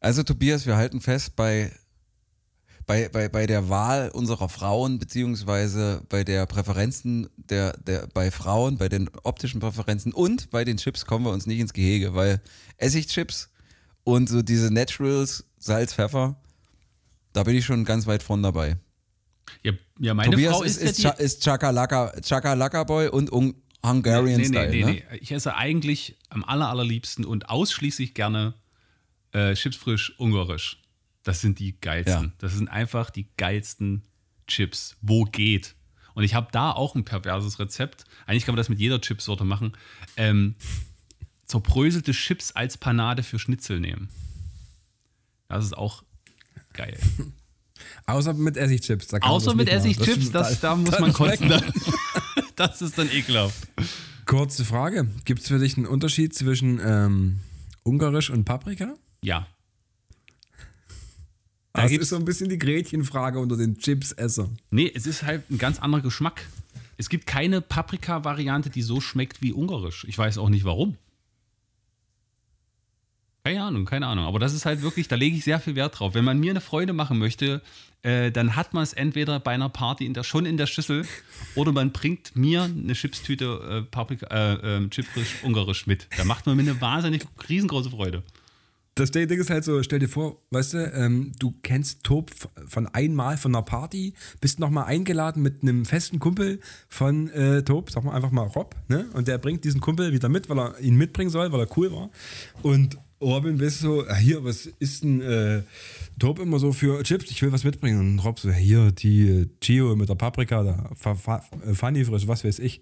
Also Tobias, wir halten fest bei, bei, bei, bei der Wahl unserer Frauen, beziehungsweise bei der Präferenzen der, der, bei Frauen, bei den optischen Präferenzen und bei den Chips kommen wir uns nicht ins Gehege, weil Essigchips und so diese Naturals, Salz, Pfeffer, da bin ich schon ganz weit vorn dabei.
Ja, ja meine
Tobias
Frau
ist,
ist,
ist,
ja
ist Chakalaka, Chakalaka Boy und Un Hungarian
nee, nee,
Style,
nee,
ne?
nee. Ich esse eigentlich am aller, allerliebsten und ausschließlich gerne äh, Chips frisch ungarisch. Das sind die geilsten.
Ja.
Das sind einfach die geilsten Chips, wo geht. Und ich habe da auch ein perverses Rezept. Eigentlich kann man das mit jeder Chipsorte machen. Ähm, zerbröselte Chips als Panade für Schnitzel nehmen. Das ist auch geil.
Außer mit Essigchips. Da
Außer
das
mit. Essigchips, das, da muss man kotzen. Das ist dann ekelhaft.
Kurze Frage. Gibt es für dich einen Unterschied zwischen ähm, Ungarisch und Paprika?
Ja. Da
Das ist so ein bisschen die Gretchenfrage unter den Chips-Essern.
Nee, es ist halt ein ganz anderer Geschmack. Es gibt keine Paprika-Variante, die so schmeckt wie ungarisch. Ich weiß auch nicht warum. Keine Ahnung, keine Ahnung. Aber das ist halt wirklich, da lege ich sehr viel Wert drauf. Wenn man mir eine Freude machen möchte, äh, dann hat man es entweder bei einer Party in der, schon in der Schüssel oder man bringt mir eine Chipstüte äh, Paprika, äh, äh, Chipfrisch ungarisch mit. Da macht man mir eine wahnsinnig riesengroße Freude.
Das Ding ist halt so, stell dir vor, weißt du, ähm, du kennst Top f- von einmal von einer Party, bist nochmal eingeladen mit einem festen Kumpel von äh, Top, sag mal einfach mal Rob, ne? Und der bringt diesen Kumpel wieder mit, weil er ihn mitbringen soll, weil er cool war. Und Robin bist so, ah, hier, was ist denn äh, Top immer so für Chips? Ich will was mitbringen. Und Rob so, hier, die äh, Gio mit der Paprika, da, Fa- Fa- äh, Funny frisch, was weiß ich.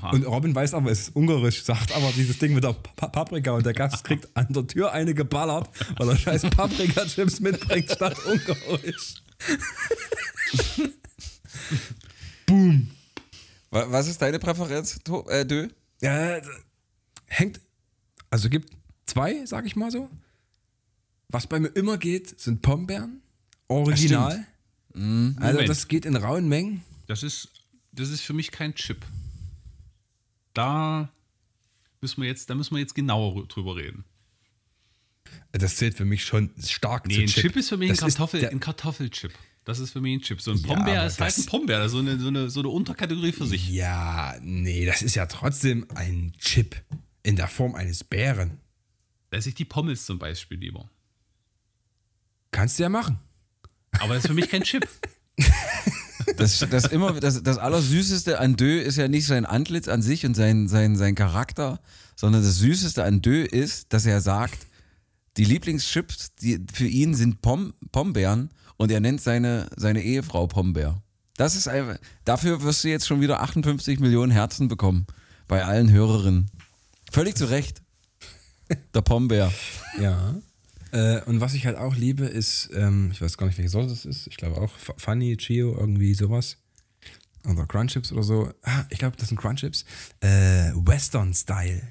Oha.
Und Robin weiß aber, es ist ungarisch, sagt aber dieses Ding mit der Pa- Paprika und der Gast kriegt an der Tür eine geballert, weil er scheiß Paprika-Chips mitbringt statt ungarisch. Boom.
Wa- Was ist deine Präferenz, äh, Dö?
Ja, hängt, also gibt zwei, sag ich mal so. Was bei mir immer geht, sind Pombeeren. Original. Also
Moment.
das geht in rauen Mengen.
Das ist, das ist für mich kein Chip. Da müssen wir jetzt, da müssen wir jetzt genauer drüber reden.
Das zählt für mich schon stark
Nee,
zu
ein Chip, ist für mich ein,
Das
Kartoffel, ein Kartoffelchip. Das ist für mich ein Chip. So ein
Ja,
Pombeer
aber
ist halt
das-
ein Pombeer. Das so eine, so eine, so eine Unterkategorie für sich.
Ja, nee, das ist ja trotzdem ein Chip in der Form eines Bären.
Da esse ich die Pommes zum Beispiel lieber.
Kannst du ja machen.
Aber das ist für mich kein Chip.
Das, das, immer, das, das Allersüßeste an Dö ist ja nicht sein Antlitz an sich und sein, sein, sein Charakter, sondern das Süßeste an Dö ist, dass er sagt, die Lieblingschips die, für ihn sind Pom, Pombeeren und er nennt seine, seine Ehefrau Pombeer. Das ist einfach, dafür wirst du jetzt schon wieder 58 Millionen Herzen bekommen bei allen Hörerinnen. Völlig zu Recht. Der Pombeer.
Ja. Äh, und was ich halt auch liebe, ist, ähm, ich weiß gar nicht, welche Sorte das ist. Ich glaube auch Funny, Chio, irgendwie sowas. Oder Crunchips oder so. Ah, ich glaube, das sind Crunchips. Äh, Western Style.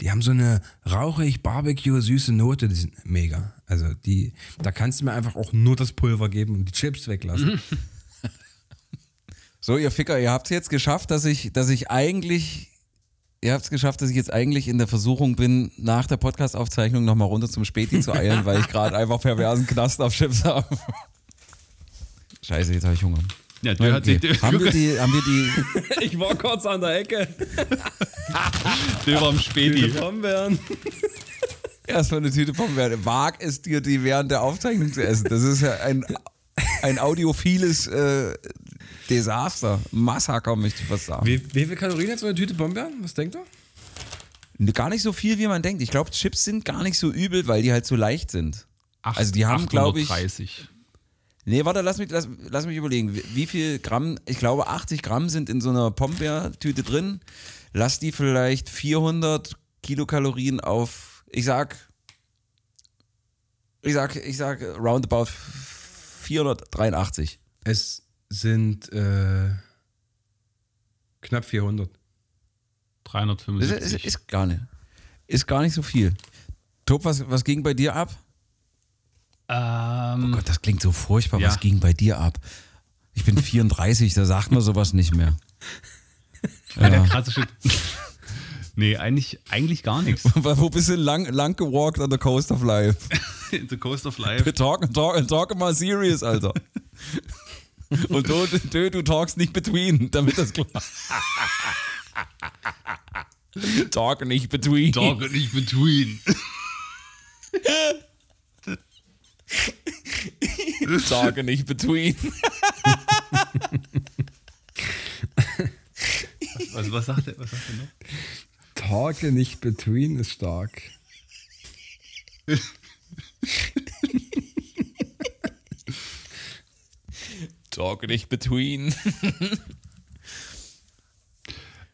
Die haben so eine rauchig, Barbecue, süße Note, die sind mega. Also die, da kannst du mir einfach auch nur das Pulver geben und die Chips weglassen.
So, ihr Ficker, ihr habt es jetzt geschafft, dass ich, dass ich eigentlich, ihr habt es geschafft, dass ich jetzt eigentlich in der Versuchung bin, nach der Podcast-Aufzeichnung nochmal runter zum Späti zu eilen, weil ich gerade einfach perversen Knast auf Chips habe. Scheiße, jetzt habe ich Hunger.
Ja, der hat sich,
Okay. Haben wir die, haben wir die,
Ich war kurz an der Ecke.
der war am Späti.
Pombeeren.
erstmal eine Tüte Pombeeren. Wag es dir, die während der Aufzeichnung zu essen. Das ist ja ein, ein audiophiles äh, Desaster. Massaker, möchte ich fast sagen.
Wie, wie viel Kalorien hat so eine Tüte Pombeeren? Was denkt ihr?
Gar nicht so viel, wie man denkt. Ich glaube, Chips sind gar nicht so übel, weil die halt so leicht sind. Also die haben, glaube ich,
30.
Nee, warte, lass mich, lass, lass mich überlegen. Wie, wie viel Gramm, ich glaube 80 Gramm sind in so einer Pombeer-Tüte drin. Lass die vielleicht 400 Kilokalorien auf, ich sag, ich sag, ich sag roundabout 483.
Es sind äh, knapp 400.
Das
375.
ist, ist, ist gar nicht, ist gar nicht so viel. Top, was, was ging bei dir ab?
ähm,
Oh Gott, das klingt so furchtbar.
Ja.
Was ging bei dir ab? Ich bin 34, da sagt man sowas nicht mehr.
ja. der krasse Shit. nee, eigentlich, eigentlich gar nichts.
Wo bist du lang, lang gewalkt on the coast of life?
In the Coast of Life.
Talk, talk, talk mal serious, Alter. Und du, du, du talkst nicht between, damit das klar Talk nicht between.
And nicht between.
Talk nicht between.
Was, was, sagt er, was sagt er noch?
Tage nicht between ist stark.
Talk nicht between.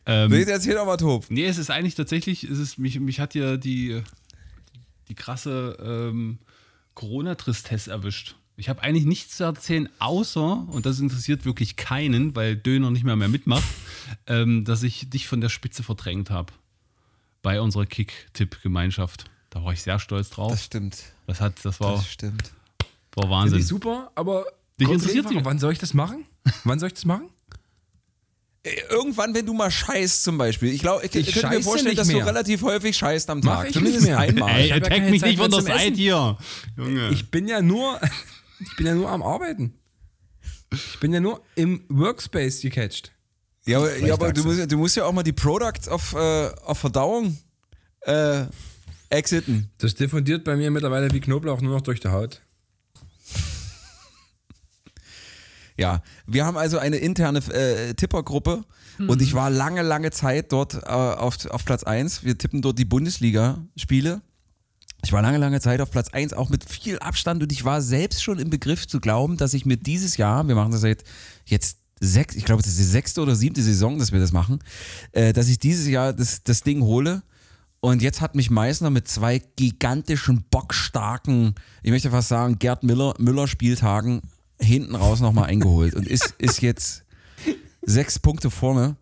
Ähm,
Nee, erzähl doch mal, Tob.
Nee, es ist eigentlich tatsächlich, es ist, mich, mich hat ja die, die krasse ähm, Corona-Tristesse erwischt. Ich habe eigentlich nichts zu erzählen, außer, und das interessiert wirklich keinen, weil Döner nicht mehr mehr mitmacht, ähm, dass ich dich von der Spitze verdrängt habe. Bei unserer Kick-Tipp-Gemeinschaft. Da war ich sehr stolz drauf.
Das stimmt.
Das, hat, das war,
Das stimmt.
war
Finde
Wahnsinn.
ich super, aber
Dich
kurz
interessiert sie-
Wann soll ich das machen? Wann soll ich das machen?
Äh, Irgendwann, wenn du mal scheißt zum Beispiel. Ich glaube, ich,
Ich
ich könnte mir vorstellen, dass du relativ häufig scheißt am
Mach
Tag.
ich
Zumindest
nicht mehr.
einmal.
Ey,
Ich ja
attack
keine
mich
Zeit
nicht von der Seite hier. Junge.
Ich bin ja nur, ich bin ja nur am Arbeiten. Ich bin ja nur im Workspace gecatcht.
Ja, aber, ja, aber du, musst, du musst ja auch mal die Products auf, äh, auf Verdauung äh, exiten.
Das diffundiert bei mir mittlerweile wie Knoblauch nur noch durch die Haut.
Ja, wir haben also eine interne äh, Tippergruppe und ich war lange, lange Zeit dort äh, auf, auf Platz 1. Wir tippen dort die Bundesliga-Spiele. Ich war lange, lange Zeit auf Platz 1, auch mit viel Abstand und ich war selbst schon im Begriff zu glauben, dass ich mir dieses Jahr, wir machen das seit jetzt sechs, ich glaube, das ist die sechste oder siebte Saison, dass wir das machen, äh, dass ich dieses Jahr das, das Ding hole. Und jetzt hat mich Meißner mit zwei gigantischen, bockstarken, ich möchte fast sagen, Gerd Miller, Müller Spieltagen hinten raus nochmal eingeholt und ist, ist jetzt sechs Punkte vorne.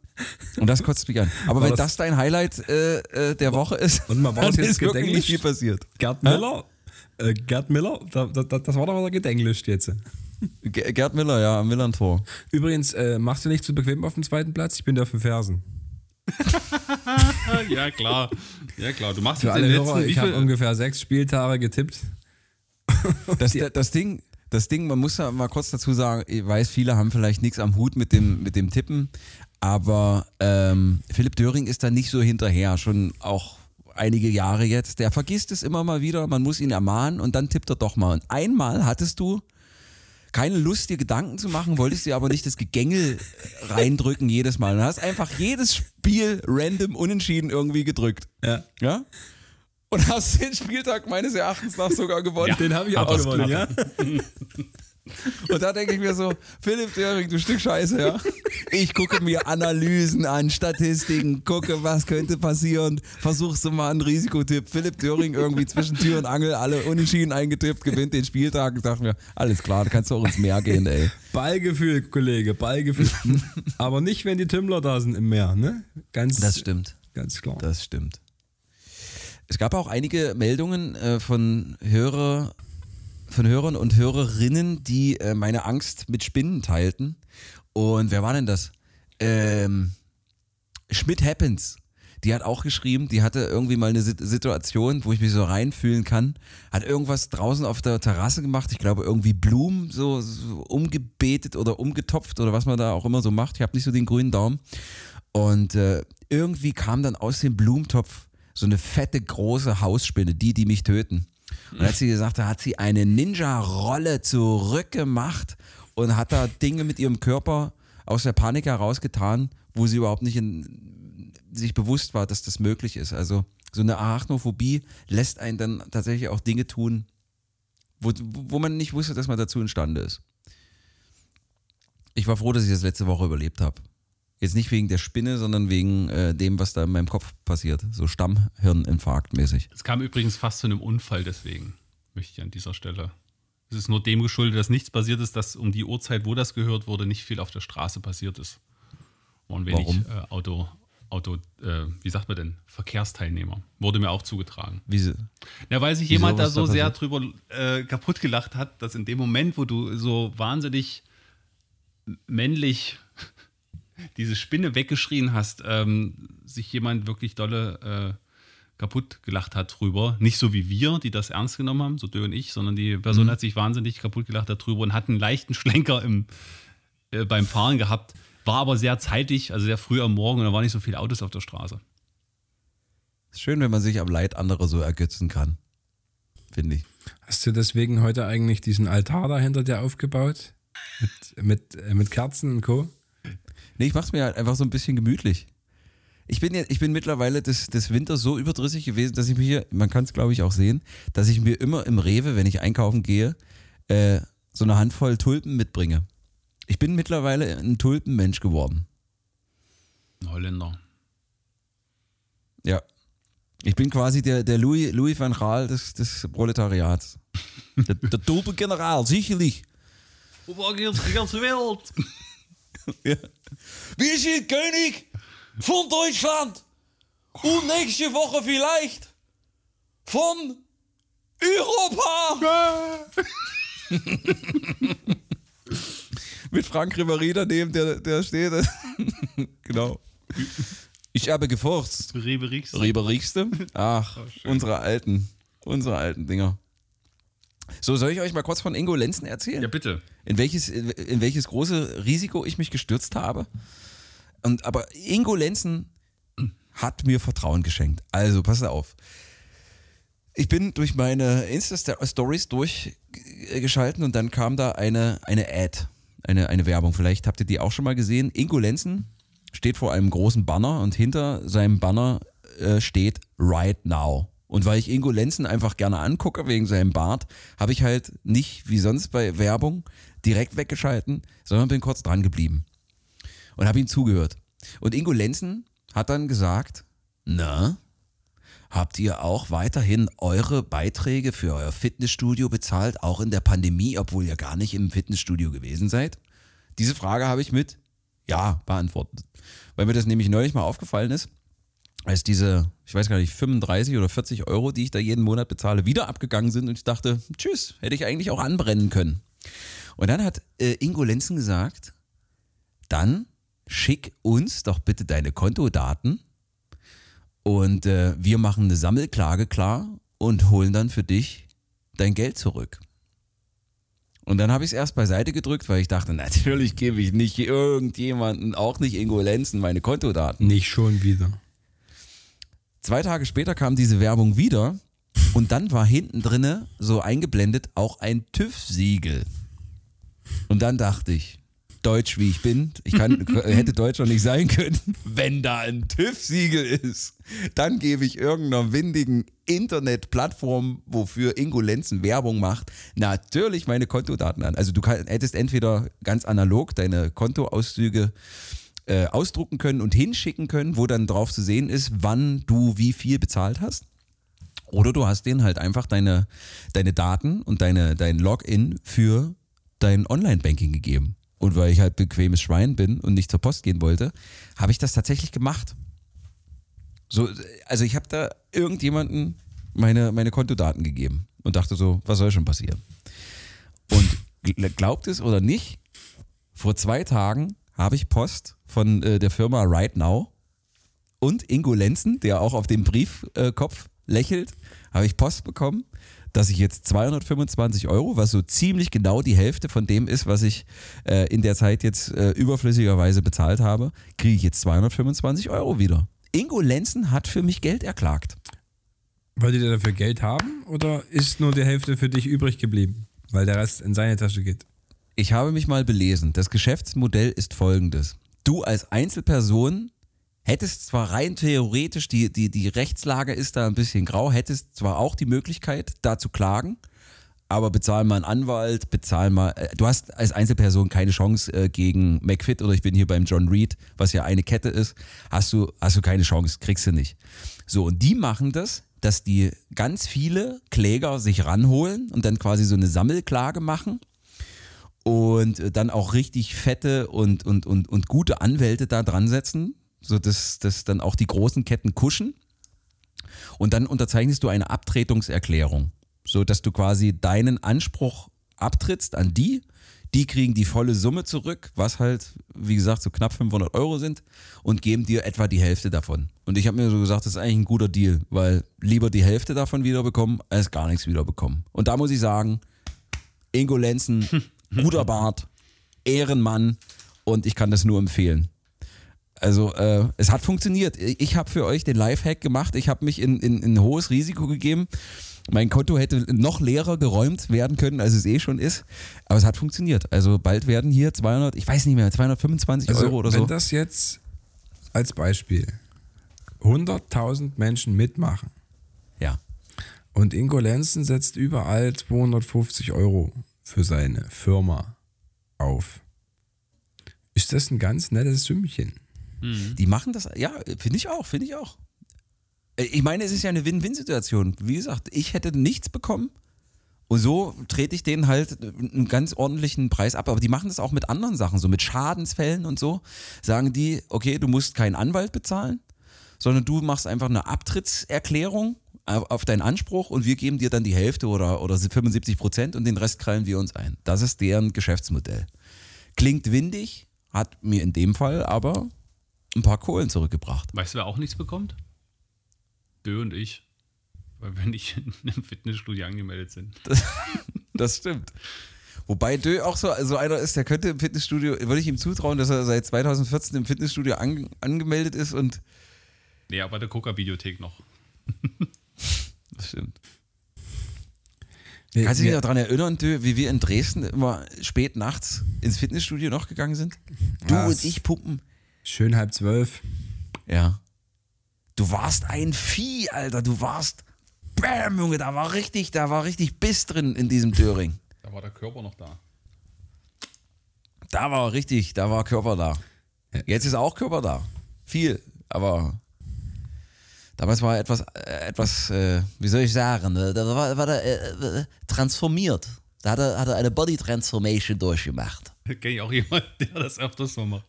Und das kotzt mich an. Aber
War
wenn
das-
das dein Highlight äh, äh, der Woche ist,
Und mal war
dann
jetzt
ist wirklich nicht
gedenklich?
viel passiert.
Gerd Miller? Äh, Gerd Miller? Da, da, da- das war doch mal gedenglischt jetzt.
Ge- Gerd Miller, ja, am Millern-Tor.
Übrigens, äh, machst du nicht zu bequem auf dem zweiten Platz? Ich bin da auf den Fersen.
Ja, klar. Ja, klar. Du machst
Für
jetzt
alle
den
Hörer,
letzten,
ich habe ungefähr sechs Spieltage getippt.
Das, das Ding, das Ding, man muss ja mal kurz dazu sagen, ich weiß, viele haben vielleicht nichts am Hut mit dem, mit dem Tippen, aber ähm, Philipp Döring ist da nicht so hinterher, schon auch einige Jahre jetzt, der vergisst es immer mal wieder, man muss ihn ermahnen und dann tippt er doch mal. Und einmal hattest du keine Lust, dir Gedanken zu machen, wolltest dir aber nicht das Gegängel reindrücken jedes Mal. Du hast einfach jedes Spiel random unentschieden irgendwie gedrückt.
Ja.
Ja? Und hast den Spieltag meines Erachtens nach sogar gewonnen.
Den habe ich auch gewonnen, ja?
Und da denke ich mir so, Philipp Döring, du Stück Scheiße, ja. Ich gucke mir Analysen an, Statistiken, gucke, was könnte passieren, versuchst du mal einen Risikotipp. Philipp Döring irgendwie zwischen Tür und Angel alle Unentschieden eingetippt, gewinnt den Spieltag. Ich dachte mir, alles klar, da kannst du auch ins Meer gehen, ey.
Ballgefühl, Kollege, Ballgefühl. Aber nicht, wenn die Tümmler da sind im Meer, ne? Ganz,
Das stimmt.
ganz klar.
Das stimmt. Es gab auch einige Meldungen äh, von Hörer, von Hörern und Hörerinnen, die äh, meine Angst mit Spinnen teilten. Und wer war denn das? Ähm, Schmidt Happens. Die hat auch geschrieben, die hatte irgendwie mal eine Sit- Situation, wo ich mich so reinfühlen kann. Hat irgendwas draußen auf der Terrasse gemacht. Ich glaube, irgendwie Blumen so, so umgebetet oder umgetopft oder was man da auch immer so macht. Ich habe nicht so den grünen Daumen. Und äh, irgendwie kam dann aus dem Blumentopf so eine fette, große Hausspinne, die, die mich töten. Und hat sie gesagt, da hat sie eine Ninja-Rolle zurückgemacht und hat da Dinge mit ihrem Körper aus der Panik herausgetan, wo sie überhaupt nicht in, sich bewusst war, dass das möglich ist. Also so eine Arachnophobie lässt einen dann tatsächlich auch Dinge tun, wo, wo man nicht wusste, dass man dazu imstande ist. Ich war froh, dass ich das letzte Woche überlebt habe. Jetzt nicht wegen der Spinne, sondern wegen äh, dem, was da in meinem Kopf passiert. So Stammhirninfarkt mäßig.
Es kam übrigens fast zu einem Unfall, deswegen möchte ich an dieser Stelle. Es ist nur dem geschuldet, dass nichts passiert ist, dass um die Uhrzeit, wo das gehört wurde, nicht viel auf der Straße passiert ist. Waren wenig
Warum?
Äh, Auto, Auto äh, wie sagt man denn, Verkehrsteilnehmer. Wurde mir auch zugetragen.
Wie sie,
Ja, weil sich
Wieso,
jemand da
was da
so sehr drüber äh, kaputt gelacht hat, dass in dem Moment, wo du so wahnsinnig männlich diese Spinne weggeschrien hast, ähm, sich jemand wirklich dolle äh, kaputt gelacht hat drüber. Nicht so wie wir, die das ernst genommen haben, so Dö und ich, sondern die Person
Mhm.
hat sich wahnsinnig kaputt gelacht darüber und hat einen leichten Schlenker im, äh, beim Fahren gehabt. War aber sehr zeitig, also sehr früh am Morgen und da waren nicht so viele Autos auf der Straße.
ist schön, wenn man sich am Leid anderer so ergötzen kann. Finde ich.
Hast du deswegen heute eigentlich diesen Altar da hinter dir aufgebaut? Mit, mit, äh, mit Kerzen und Co.?
Nee, ich mach's mir halt einfach so ein bisschen gemütlich. Ich bin, ja, ich bin mittlerweile des, des Winters so überdrüssig gewesen, dass ich mir hier, man kann es glaube ich auch sehen, dass ich mir immer im Rewe, wenn ich einkaufen gehe, äh, so eine Handvoll Tulpen mitbringe. Ich bin mittlerweile ein Tulpenmensch geworden.
Ein Holländer.
Ja. Ich bin quasi der, der Louis, Louis van Gaal des, des Proletariats. Der, der Tulpengeneral, sicherlich.
Wo war die ganze Welt?
Ja. Wir sind König von Deutschland und nächste Woche vielleicht von Europa. Mit Frank Ribéry daneben, der, der steht. genau. Ich habe geforst.
Rewe Rix.
Rieberigste? Ach, unsere alten, unsere alten Dinger. So, soll ich euch mal kurz von Ingo Lenzen erzählen?
Ja, bitte.
in welches, in, welches große Risiko ich mich gestürzt habe. Und, aber Ingo Lenzen hat mir Vertrauen geschenkt. Also, pass auf. Ich bin durch meine Insta-Stories durchgeschalten und dann kam da eine, eine Ad, eine, eine Werbung. Vielleicht habt ihr die auch schon mal gesehen. Ingo Lenzen steht vor einem großen Banner und hinter seinem Banner äh, steht Right Now. Und weil ich Ingo Lenzen einfach gerne angucke wegen seinem Bart, habe ich halt nicht wie sonst bei Werbung direkt weggeschalten, sondern bin kurz dran geblieben und habe ihm zugehört. Und Ingo Lenzen hat dann gesagt, na, habt ihr auch weiterhin eure Beiträge für euer Fitnessstudio bezahlt, auch in der Pandemie, obwohl ihr gar nicht im Fitnessstudio gewesen seid? Diese Frage habe ich mit Ja beantwortet, weil mir das nämlich neulich mal aufgefallen ist, als diese, ich weiß gar nicht, 35 oder 40 Euro, die ich da jeden Monat bezahle, wieder abgegangen sind und ich dachte, tschüss, hätte ich eigentlich auch anbrennen können. Und dann hat äh, Ingo Lenzen gesagt, dann schick uns doch bitte deine Kontodaten und äh, wir machen eine Sammelklage klar und holen dann für dich dein Geld zurück. Und dann habe ich es erst beiseite gedrückt, weil ich dachte, natürlich gebe ich nicht irgendjemanden, auch nicht Ingo Lenzen, meine Kontodaten.
Nicht schon wieder.
Zwei Tage später kam diese Werbung wieder und dann war hinten drinne so eingeblendet auch ein TÜV-Siegel. Und dann dachte ich, Deutsch wie ich bin, ich kann, hätte Deutscher nicht sein können, wenn da ein TÜV-Siegel ist. Dann gebe ich irgendeiner windigen Internetplattform, wofür Ingo Lenzen Werbung macht, natürlich meine Kontodaten an. Also du kann, hättest entweder ganz analog deine Kontoauszüge äh, ausdrucken können und hinschicken können, wo dann drauf zu sehen ist, wann du wie viel bezahlt hast. Oder du hast denen halt einfach deine, deine Daten und deine, dein Login für dein Online-Banking gegeben. Und weil ich halt bequemes Schwein bin und nicht zur Post gehen wollte, habe ich das tatsächlich gemacht. So, also ich habe da irgendjemanden meine, meine Kontodaten gegeben und dachte so, was soll schon passieren? Und gl- glaubt es oder nicht, vor zwei Tagen habe ich Post von äh, der Firma Right Now und Ingo Lenzen, der auch auf dem Briefkopf äh, lächelt, habe ich Post bekommen, dass ich jetzt 225 Euro, was so ziemlich genau die Hälfte von dem ist, was ich äh, in der Zeit jetzt äh, überflüssigerweise bezahlt habe, kriege ich jetzt 225 Euro wieder. Ingo Lenzen hat für mich Geld erklagt.
Wollt ihr dafür Geld haben oder ist nur die Hälfte für dich übrig geblieben? Weil der Rest in seine Tasche geht.
Ich habe mich mal belesen. Das Geschäftsmodell ist folgendes. Du als Einzelperson hättest zwar rein theoretisch, die, die, die Rechtslage ist da ein bisschen grau, hättest zwar auch die Möglichkeit, da zu klagen, aber bezahl mal einen Anwalt, bezahl mal. äh, Du hast als Einzelperson keine Chance äh, gegen McFit oder ich bin hier beim John Reed, was ja eine Kette ist, hast du, hast du keine Chance, kriegst du nicht. So, und die machen das, dass die ganz viele Kläger sich ranholen und dann quasi so eine Sammelklage machen und dann auch richtig fette und, und, und, und gute Anwälte da dran setzen, sodass dass dann auch die großen Ketten kuschen. Und dann unterzeichnest du eine Abtretungserklärung, sodass du quasi deinen Anspruch abtrittst an die. Die kriegen die volle Summe zurück, was halt, wie gesagt, so knapp 500 Euro sind und geben dir etwa die Hälfte davon. Und ich habe mir so gesagt, das ist eigentlich ein guter Deal, weil lieber die Hälfte davon wiederbekommen, als gar nichts wiederbekommen. Und da muss ich sagen, Ingo Lenzen, guter Bart, Ehrenmann und ich kann das nur empfehlen. Also äh, es hat funktioniert. Ich habe für euch den Lifehack gemacht. Ich habe mich in, in, in ein hohes Risiko gegeben. Mein Konto hätte noch leerer geräumt werden können, als es eh schon ist. Aber es hat funktioniert. Also bald werden hier 200, ich weiß nicht mehr, 225
Also,
Euro oder
wenn
so.
das jetzt als Beispiel 100.000 Menschen mitmachen
Ja.
und Ingo Lenzen setzt überall 250 Euro für seine Firma auf, ist das ein ganz nettes Sümmchen.
Die machen das, ja, finde ich auch, finde ich auch. Äh, Ich meine, es ist ja eine Win-Win-Situation. Wie gesagt, ich hätte nichts bekommen und so trete ich denen halt einen ganz ordentlichen Preis ab. Aber die machen das auch mit anderen Sachen, so mit Schadensfällen und so. Sagen die, okay, du musst keinen Anwalt bezahlen, sondern du machst einfach eine Abtrittserklärung auf deinen Anspruch und wir geben dir dann die Hälfte oder, oder 75 Prozent und den Rest krallen wir uns ein. Das ist deren Geschäftsmodell. Klingt windig, hat mir in dem Fall aber ein paar Kohlen zurückgebracht.
Weißt du, wer auch nichts bekommt? Dö und ich. Weil wir nicht in einem Fitnessstudio angemeldet sind.
Das stimmt. Wobei Dö auch so, so einer ist, der könnte im Fitnessstudio, würde ich ihm zutrauen, dass er seit 2014 im Fitnessstudio an, angemeldet ist und
Nee, aber der Coca-Videothek noch.
das stimmt.
Nee,
Kannst du dich noch daran erinnern, wie wir in Dresden immer spät nachts ins Fitnessstudio noch gegangen sind? Du
Was?
und ich pumpen.
Schön halb zwölf.
Ja. Du warst ein Vieh, Alter. Du warst. Bam, Junge, da war richtig, da war richtig Biss drin in diesem Döring.
Da war der Körper noch da.
Da war richtig, da war Körper da. Jetzt ist auch Körper da. Viel, aber damals war er etwas, äh, etwas, äh, wie soll ich sagen, äh, da war, war er äh, äh, transformiert. Da hat er, hat er eine Body Transformation durchgemacht.
Kenne ich auch jemanden, der das öfters so macht.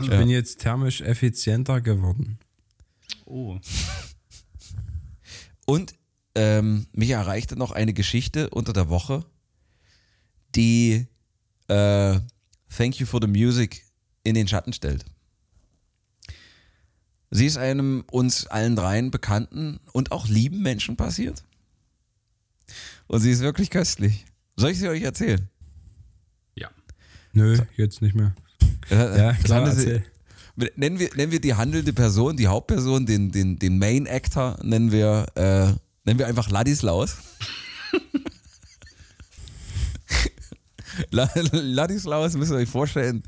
Ich bin jetzt thermisch effizienter geworden.
Oh.
Und ähm, mich erreichte noch eine Geschichte unter der Woche, die äh, Thank You for the Music in den Schatten stellt. Sie ist einem uns allen dreien bekannten und auch lieben Menschen passiert. Und sie ist wirklich köstlich. Soll ich sie euch erzählen?
Ja.
Nö, jetzt nicht mehr.
Äh,
Ja, klar, erzähl.
Nennen wir, nennen wir die handelnde Person, die Hauptperson, den, den, den Main Actor, nennen wir, äh, nennen wir einfach Ladislaus. La- Ladislaus, müsst ihr euch vorstellen,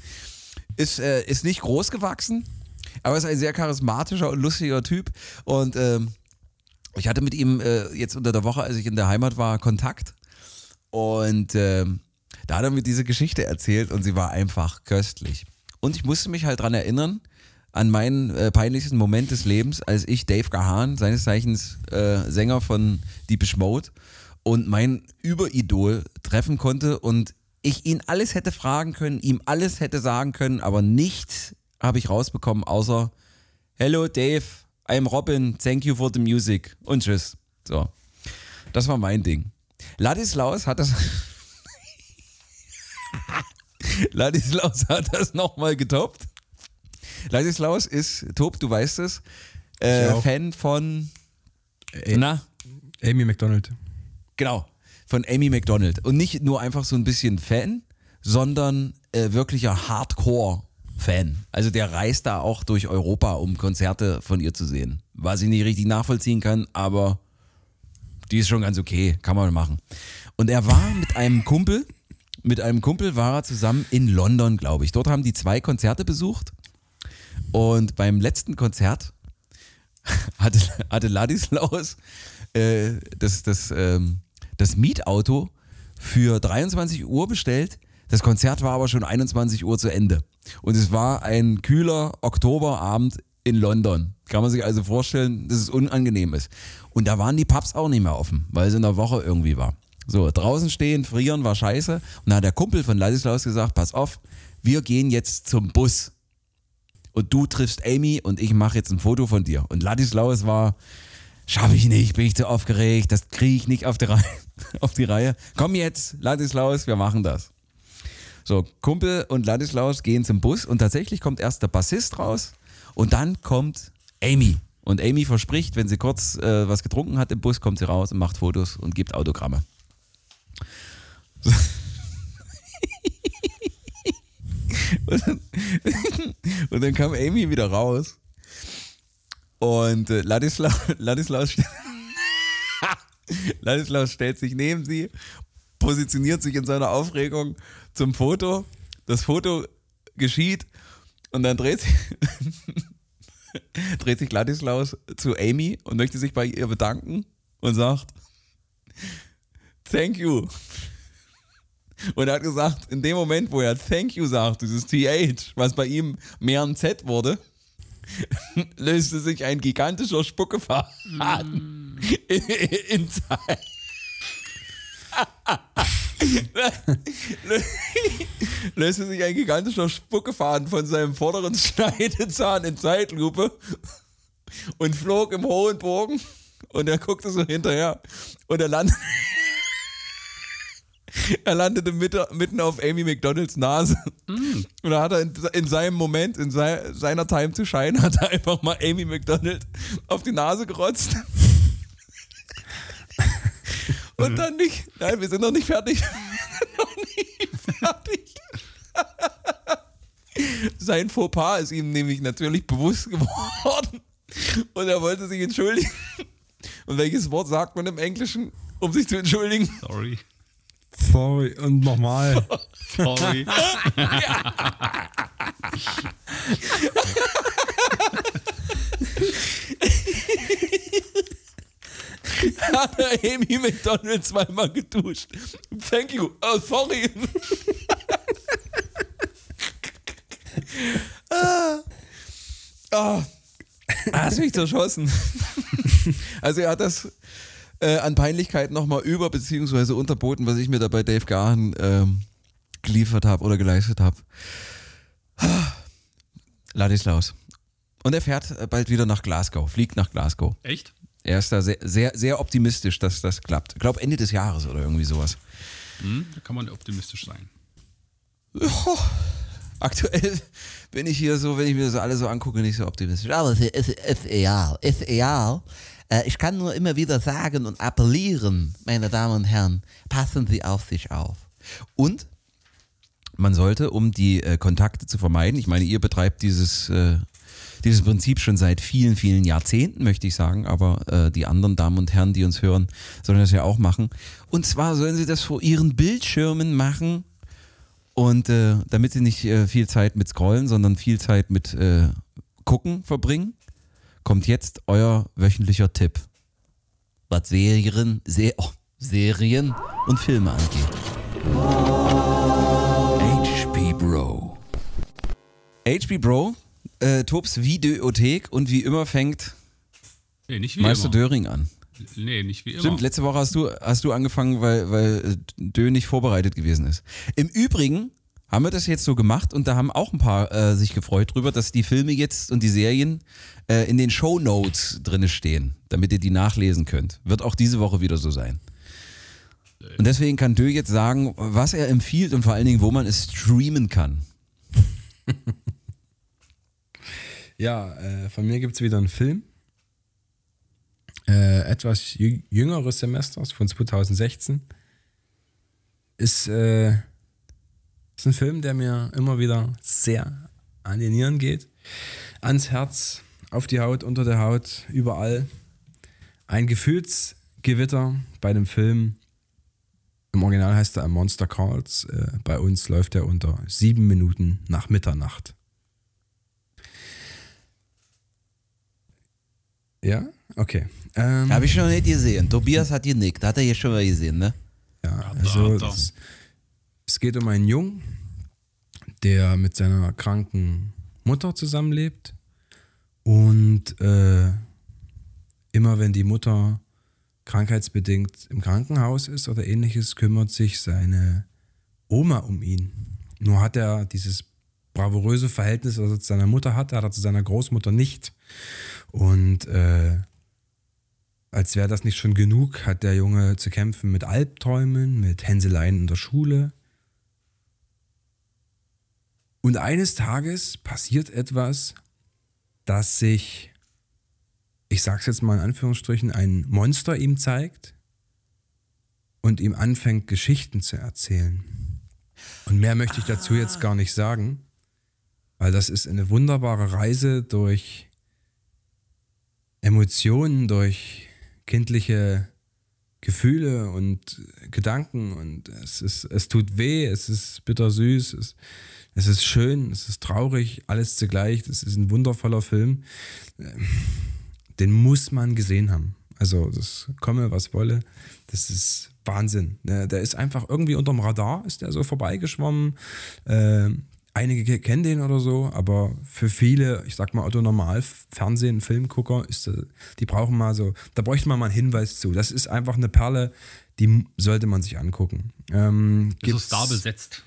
ist, äh, ist nicht groß gewachsen, aber ist ein sehr charismatischer und lustiger Typ. Und ähm, ich hatte mit ihm äh, jetzt unter der Woche, als ich in der Heimat war, Kontakt. Und ähm, da hat er mir diese Geschichte erzählt und sie war einfach köstlich. Und ich musste mich halt dran erinnern, an meinen äh, peinlichsten Moment des Lebens, als ich Dave Gahan, seines Zeichens äh, Sänger von Deepish Mode, und mein Überidol treffen konnte und ich ihn alles hätte fragen können, ihm alles hätte sagen können, aber nichts habe ich rausbekommen, außer Hello Dave, I'm Robin, thank you for the music und tschüss. So, das war mein Ding. Ladislaus hat das. Ladislaus hat das nochmal getoppt. Ladislaus ist, Top, du weißt es, äh. Fan von.
Ä-
Na,
Amy McDonald.
Genau, von Amy McDonald. Und nicht nur einfach so ein bisschen Fan, sondern äh, wirklicher Hardcore-Fan. Also der reist da auch durch Europa, um Konzerte von ihr zu sehen. Was ich nicht richtig nachvollziehen kann, aber die ist schon ganz okay, kann man machen. Und er war mit einem Kumpel, mit einem Kumpel war er zusammen in London, glaube ich. Dort haben die zwei Konzerte besucht. Und beim letzten Konzert hatte, hatte Ladislaus äh, das, das, ähm, das Mietauto für 23 Uhr bestellt. Das Konzert war aber schon 21 Uhr zu Ende. Und es war ein kühler Oktoberabend in London. Kann man sich also vorstellen, dass es unangenehm ist. Und da waren die Pubs auch nicht mehr offen, weil es in der Woche irgendwie war. So, draußen stehen, frieren war scheiße. Und da hat der Kumpel von Ladislaus gesagt, pass auf, wir gehen jetzt zum Bus und du triffst Amy und ich mache jetzt ein Foto von dir. Und Ladislaus war, schaffe ich nicht, bin ich zu aufgeregt, das kriege ich nicht auf die, Reihe, auf die Reihe. Komm jetzt, Ladislaus, wir machen das. So, Kumpel und Ladislaus gehen zum Bus und tatsächlich kommt erst der Bassist raus und dann kommt Amy. Und Amy verspricht, wenn sie kurz äh, was getrunken hat im Bus, kommt sie raus und macht Fotos und gibt Autogramme. Und dann, und dann kam Amy wieder raus. Und äh, Ladislaus, Ladislaus, Ladislaus stellt sich neben sie, positioniert sich in seiner Aufregung zum Foto. Das Foto geschieht und dann dreht sich, dreht sich Ladislaus zu Amy und möchte sich bei ihr bedanken und sagt, Thank you. Und er hat gesagt, in dem Moment, wo er Thank you sagt, dieses TH, was bei ihm mehr ein Z wurde, löste sich ein gigantischer Spuckefaden in, in sein. löste sich ein gigantischer Spuckefaden von seinem vorderen Schneidezahn in Zeitlupe und flog im hohen Bogen und er guckte so hinterher und er landete er landete mitte, mitten auf Amy McDonalds Nase. Und da hat er in, in seinem Moment, in sei, seiner Time to Shine, hat er einfach mal Amy McDonald auf die Nase gerotzt. Und dann nicht. Nein, wir sind noch nicht fertig. Wir sind noch nicht fertig. Sein Fauxpas ist ihm nämlich natürlich bewusst geworden. Und er wollte sich entschuldigen. Und welches Wort sagt man im Englischen, um sich zu entschuldigen?
Sorry.
Sorry, und nochmal.
Sorry.
hat er Amy McDonald zweimal geduscht. Thank you. Oh, sorry. ah. Ah. Hast mich zerschossen. also er hat das äh, an Peinlichkeit nochmal über- bzw. unterboten, was ich mir da bei Dave Gahan ähm, geliefert habe oder geleistet habe. Ladislaus. Und er fährt äh, bald wieder nach Glasgow, fliegt nach Glasgow.
Echt?
Er ist da sehr, sehr, sehr optimistisch, dass das klappt. Ich glaube Ende des Jahres oder irgendwie sowas.
Hm, da kann man optimistisch sein.
Aktuell bin ich hier so, wenn ich mir das alles so angucke, nicht so optimistisch.
Aber es ist, ist egal, ist egal. Äh, ich kann nur immer wieder sagen und appellieren, meine Damen und Herren, passen Sie auf sich auf.
Und man sollte, um die äh, Kontakte zu vermeiden, ich meine, ihr betreibt dieses, äh, dieses Prinzip schon seit vielen, vielen Jahrzehnten, möchte ich sagen, aber äh, die anderen Damen und Herren, die uns hören, sollen das ja auch machen. Und zwar sollen sie das vor ihren Bildschirmen machen und äh, damit sie nicht äh, viel Zeit mit Scrollen, sondern viel Zeit mit äh, Gucken verbringen, kommt jetzt euer wöchentlicher Tipp. Was Serien, Se oh, Serien und Filme angeht. HP Bro. HP Bro, äh, Tobs Videothek und wie immer fängt
Nee, nicht wie
Meister
immer.
Döring an.
Nee, nicht wie immer.
Stimmt, letzte Woche hast du, hast du angefangen, weil, weil äh, Dö nicht vorbereitet gewesen ist. Im Übrigen haben wir das jetzt so gemacht und da haben auch ein paar äh, sich gefreut drüber, dass die Filme jetzt und die Serien äh, in den Show Notes drinne stehen, damit ihr die nachlesen könnt. Wird auch diese Woche wieder so sein. Und deswegen kann Dö jetzt sagen, was er empfiehlt und vor allen Dingen, wo man es streamen kann.
Ja, äh, von mir gibt es wieder einen Film. Äh, etwas jü jüngeres Semesters von 2016. Ist, äh, ist ein Film, der mir immer wieder sehr an die Nieren geht. Ans Herz, auf die Haut, unter der Haut, überall. Ein Gefühlsgewitter bei dem Film. Im Original heißt er A Monster Calls. Äh, bei uns läuft er unter sieben Minuten nach Mitternacht. Ja? Okay. Ähm,
Habe ich schon nicht gesehen. Tobias hat genickt. Hat er hier schon mal gesehen, ne?
ja,
da,
also
da.
Es, es geht um einen Jungen, der mit seiner kranken Mutter zusammenlebt. Und äh, immer wenn die Mutter krankheitsbedingt im Krankenhaus ist oder ähnliches, kümmert sich seine Oma um ihn. Nur hat er dieses bravouröse Verhältnis, das er zu seiner Mutter hat, hat er zu seiner Großmutter nicht. Und äh, als wäre das nicht schon genug, hat der Junge zu kämpfen mit Albträumen, mit Hänseleien in der Schule. Und eines Tages passiert etwas, dass sich, ich sag's jetzt mal in Anführungsstrichen, ein Monster ihm zeigt und ihm anfängt, Geschichten zu erzählen. Und mehr möchte ich dazu jetzt gar nicht sagen, weil das ist eine wunderbare Reise durch Emotionen, durch kindliche Gefühle und Gedanken und es ist, es tut weh, es ist bittersüß, es, es ist schön, es ist traurig, alles zugleich. Das ist ein wundervoller Film. Den muss man gesehen haben. Also das komme, was wolle. Das ist Wahnsinn. Ne, Der ist einfach irgendwie unterm Radar, ist der so vorbeigeschwommen. Einige kennen den oder so, aber für viele, ich sag mal Otto Normal Fernsehen, Filmgucker, ist, äh, die brauchen mal so, da bräuchte man mal einen Hinweis zu. Das ist einfach eine Perle, die sollte man sich angucken. Ähm,
Ist so Star besetzt.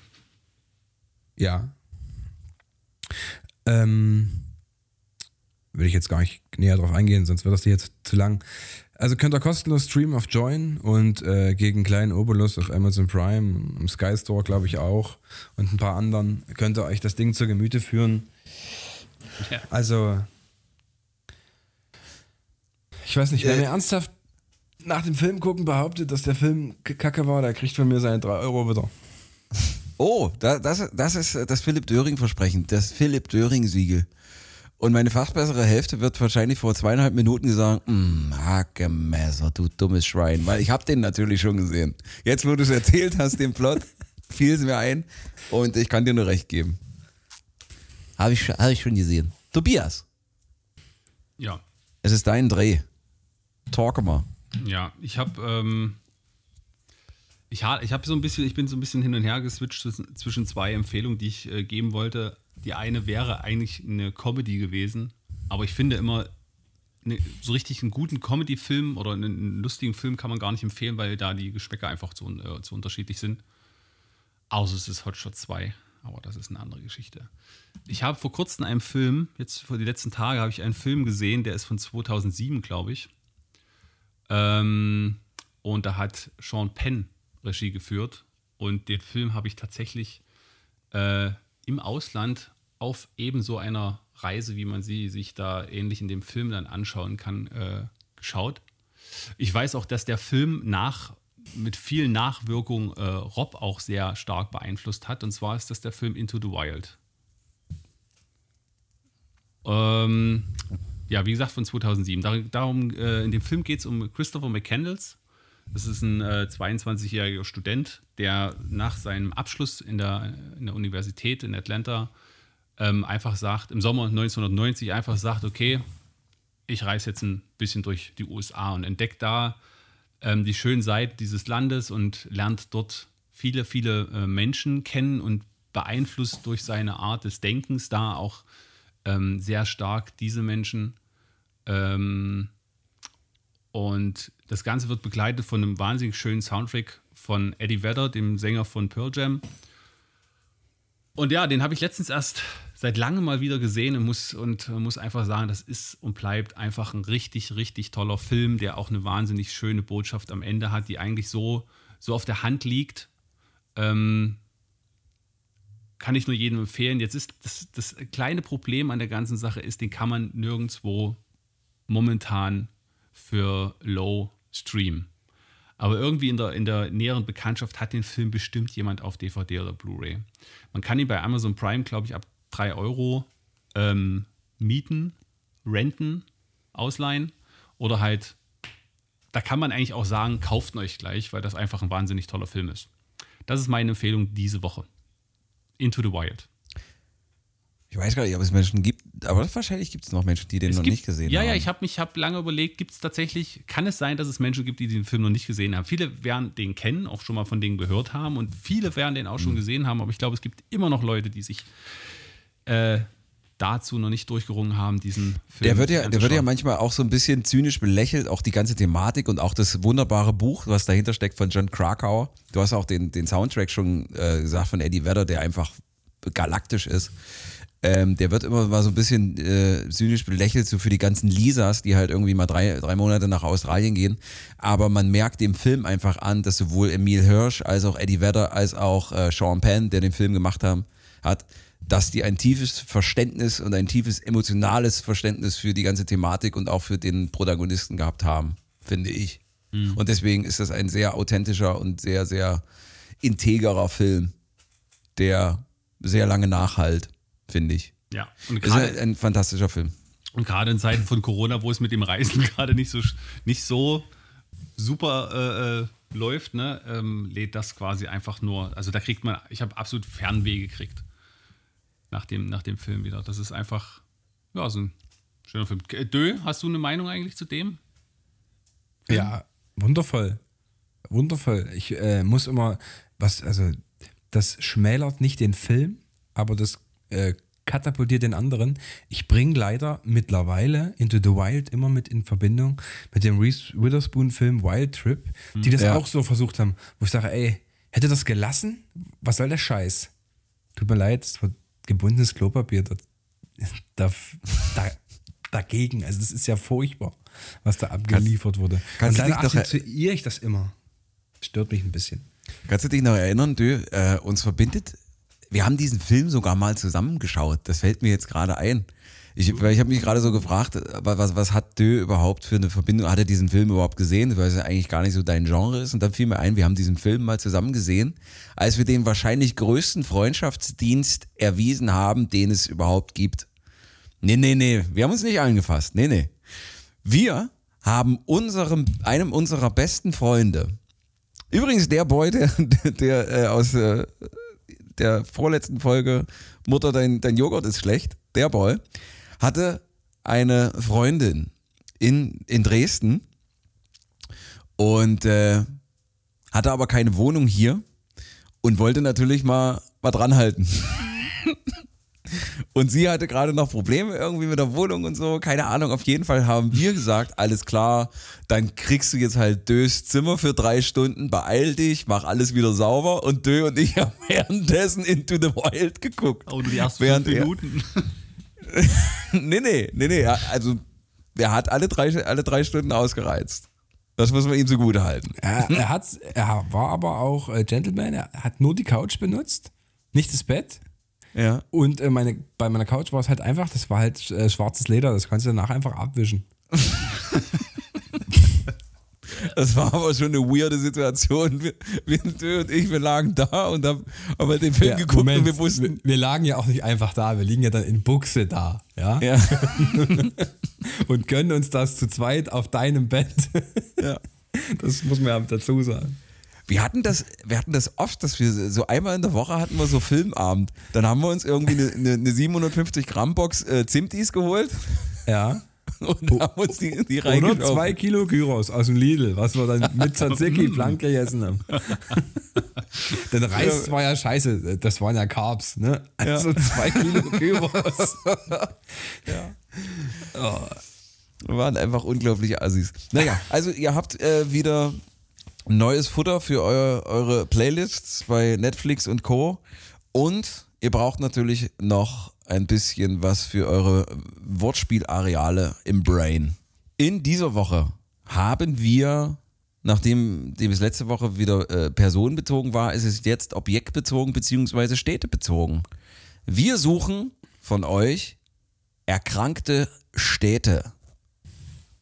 ja. Ähm, will ich jetzt gar nicht näher drauf eingehen, sonst wird das hier jetzt zu lang. Also könnt ihr kostenlos streamen auf Join und äh, gegen kleinen Obolus auf Amazon Prime, im Sky Store glaube ich auch und ein paar anderen könnt ihr euch das Ding zur Gemüte führen.
Ja.
Also, ich weiß nicht, wer mir ernsthaft nach dem Film gucken behauptet, dass der Film kacke war, der kriegt von mir seine 3 Euro wieder.
Oh, da, das, das ist das Philipp Döring-Versprechen, das Philipp Döring-Siegel. Und meine fast bessere Hälfte wird wahrscheinlich vor zweieinhalb Minuten gesagt, "Mm, Hackemesser, du dummes Schwein, weil ich habe den natürlich schon gesehen. Jetzt, wo du es erzählt hast, den Plot, fiel es mir ein und ich kann dir nur recht geben. Habe ich, schon- hab ich schon gesehen. Tobias,
Ja.
es ist dein Dreh. Talk mal.
Ja, ich habe ähm, ich, ha- ich habe so ein bisschen, ich bin so ein bisschen hin und her geswitcht zwischen, zwischen zwei Empfehlungen, die ich äh, geben wollte. Die eine wäre eigentlich eine Comedy gewesen, aber ich finde immer, ne, so richtig einen guten Comedy-Film oder einen, lustigen Film kann man gar nicht empfehlen, weil da die Geschmäcker einfach zu, äh, zu unterschiedlich sind. Außer es ist Hot Shot 2, aber das ist eine andere Geschichte. Ich habe vor kurzem einen Film, jetzt vor die letzten Tage habe ich einen Film gesehen, der ist von 2007, glaube ich. Ähm, und da hat Sean Penn Regie geführt. Und den Film habe ich tatsächlich äh, im Ausland auf ebenso einer Reise, wie man sie sich da ähnlich in dem Film dann anschauen kann, äh, geschaut. Ich weiß auch, dass der Film nach mit viel Nachwirkung äh, Rob auch sehr stark beeinflusst hat. Und zwar ist das der Film Into the Wild. Ähm, ja, wie gesagt, von 2007. Dar darum, äh, in dem Film geht es um Christopher McCandles. Das ist ein äh, 22-jähriger Student, der nach seinem Abschluss in der, in der Universität in Atlanta ähm, einfach sagt, im Sommer 1990 einfach sagt, okay, ich reise jetzt ein bisschen durch die USA und entdeckt da ähm, die schönen Seiten dieses Landes und lernt dort viele, viele äh, Menschen kennen und beeinflusst durch seine Art des Denkens da auch ähm, sehr stark diese Menschen. Ähm, und das Ganze wird begleitet von einem wahnsinnig schönen Soundtrack von Eddie Vedder, dem Sänger von Pearl Jam. Und ja, den habe ich letztens erst seit langem mal wieder gesehen und muss, und muss einfach sagen, das ist und bleibt einfach ein richtig, richtig toller Film, der auch eine wahnsinnig schöne Botschaft am Ende hat, die eigentlich so, so auf der Hand liegt. Ähm, kann ich nur jedem empfehlen. Jetzt ist das, das kleine Problem an der ganzen Sache ist, den kann man nirgendwo momentan für Low streamen. Aber irgendwie in der, in der näheren Bekanntschaft hat den Film bestimmt jemand auf DVD oder Blu-ray. Man kann ihn bei Amazon Prime, glaube ich, ab 3 Euro ähm, mieten, renten, ausleihen oder halt, da kann man eigentlich auch sagen, kauft euch gleich, weil das einfach ein wahnsinnig toller Film ist. Das ist meine Empfehlung diese Woche. Into the Wild.
Ich weiß gar nicht, ob es Menschen gibt, aber wahrscheinlich gibt es noch Menschen, die den
Es
noch
gibt-
nicht gesehen
ja,
haben.
Ja, ich habe mich hab lange überlegt, gibt es tatsächlich, kann es sein, dass es Menschen gibt, die den Film noch nicht gesehen haben? Viele werden den kennen, auch schon mal von denen gehört haben und viele werden den auch
Mhm.
schon gesehen haben, aber ich glaube, es gibt immer noch Leute, die sich äh, dazu noch nicht durchgerungen haben, diesen Film
Der wird ja, der wird ja manchmal auch so ein bisschen zynisch belächelt, auch die ganze Thematik und auch das wunderbare Buch, was dahinter steckt von John Krakauer. Du hast auch den, den Soundtrack schon äh, gesagt von Eddie Vedder, der einfach galaktisch ist. Ähm, der wird immer mal so ein bisschen äh, zynisch belächelt, so für die ganzen Lisas, die halt irgendwie mal drei, drei Monate nach Australien gehen. Aber man merkt dem Film einfach an, dass sowohl Emil Hirsch als auch Eddie Vedder als auch äh, Sean Penn, der den Film gemacht haben, hat, dass die ein tiefes Verständnis und ein tiefes emotionales Verständnis für die ganze Thematik und auch für den Protagonisten gehabt haben, finde ich. Und deswegen ist das ein sehr authentischer und sehr, sehr integerer Film, der sehr lange nachhalt, finde ich.
Ja, und
Ist ein, ein fantastischer Film.
Und gerade in Zeiten von Corona, wo es mit dem Reisen gerade nicht so, nicht so super äh, äh, läuft, ne, ähm, lädt das quasi einfach nur, also da kriegt man, ich habe absolut Fernweh gekriegt nach dem, nach dem Film wieder. Das ist einfach, ja, so ein schöner Film. Äh, Dö, hast du eine Meinung eigentlich zu dem?
Ja, wundervoll. Wundervoll. Ich äh, muss immer, was, also, das schmälert nicht den Film, aber das äh, katapultiert den anderen. Ich bringe leider mittlerweile Into the Wild immer mit in Verbindung mit dem Reese Witherspoon-Film Wild Trip, die das
Ja.
auch so versucht haben, wo ich sage, ey, hätte das gelassen? Was soll der Scheiß? Tut mir leid, es war gebundenes Klopapier da, da, da, dagegen. Also, das ist ja furchtbar, was da abgeliefert wurde.
kannst
Und
du er-
assoziiere ich das immer. Stört mich ein bisschen.
Kannst du dich noch erinnern, Dö, äh, uns verbindet, wir haben diesen Film sogar mal zusammengeschaut. Das fällt mir jetzt gerade ein. Ich, ich habe mich gerade so gefragt, äh, was, was hat Dö überhaupt für eine Verbindung? Hat er diesen Film überhaupt gesehen? Weil es ja eigentlich gar nicht so dein Genre ist. Und dann fiel mir ein, wir haben diesen Film mal zusammen gesehen, als wir den wahrscheinlich größten Freundschaftsdienst erwiesen haben, den es überhaupt gibt. Nee, nee, nee, wir haben uns nicht angefasst. Nee, nee. Wir haben unserem, einem unserer besten Freunde, übrigens der Boy, der, der äh, aus äh, der vorletzten Folge Mutter, dein, dein Joghurt ist schlecht, der Boy, hatte eine Freundin in, in Dresden und äh, hatte aber keine Wohnung hier und wollte natürlich mal, mal dranhalten. Und sie hatte gerade noch Probleme irgendwie mit der Wohnung und so. Keine Ahnung. Auf jeden Fall haben wir gesagt, alles klar, dann kriegst du jetzt halt Dös Zimmer für drei Stunden, beeil dich, mach alles wieder sauber. Und Dö und ich haben währenddessen Into the Wild geguckt.
Oh, die ersten
Während
fünf
er-
Minuten.
Nee, nee, nee, nee. Also, der hat alle drei, alle drei Stunden ausgereizt. Das muss man ihm zugute halten.
Er, er, hat's, er war aber auch äh, Gentleman. Er hat nur die Couch benutzt, nicht das Bett.
Ja.
Und äh, meine, bei meiner Couch war es halt einfach, das war halt äh, schwarzes Leder, das kannst du danach einfach abwischen.
Das war aber schon eine weirde Situation. Wir, wir du und ich, wir lagen da und haben, haben halt den Film
Ja,
geguckt
Moment,
und wir wussten.
wir, wir lagen ja auch nicht einfach da, wir liegen ja dann in Buchse da, ja?
Ja,
Und gönnen uns das zu zweit auf deinem Bett.
ja.
Das muss man ja dazu sagen.
Wir hatten das, wir hatten das oft, dass wir so einmal in der Woche hatten wir so Filmabend. Dann haben wir uns irgendwie eine, eine, eine 750 Gramm Box äh, Zimtis geholt
Ja.
und haben uns die, die
Oder
reingeschaut.
zwei Kilo Gyros aus dem Lidl, was wir dann mit Tzatziki blank gegessen haben. Denn Reis war ja scheiße, das waren ja Carbs, ne? Also zwei Kilo Gyros.
Wir waren einfach unglaublich Assis. Naja, also ihr habt äh, wieder neues Futter für euer, eure Playlists bei Netflix und Co. Und ihr braucht natürlich noch ein bisschen was für eure Wortspielareale im Brain. In dieser Woche haben wir, nachdem dem es letzte Woche wieder äh, personenbezogen war, ist es jetzt objektbezogen bzw. städtebezogen. Wir suchen von euch erkrankte Städte.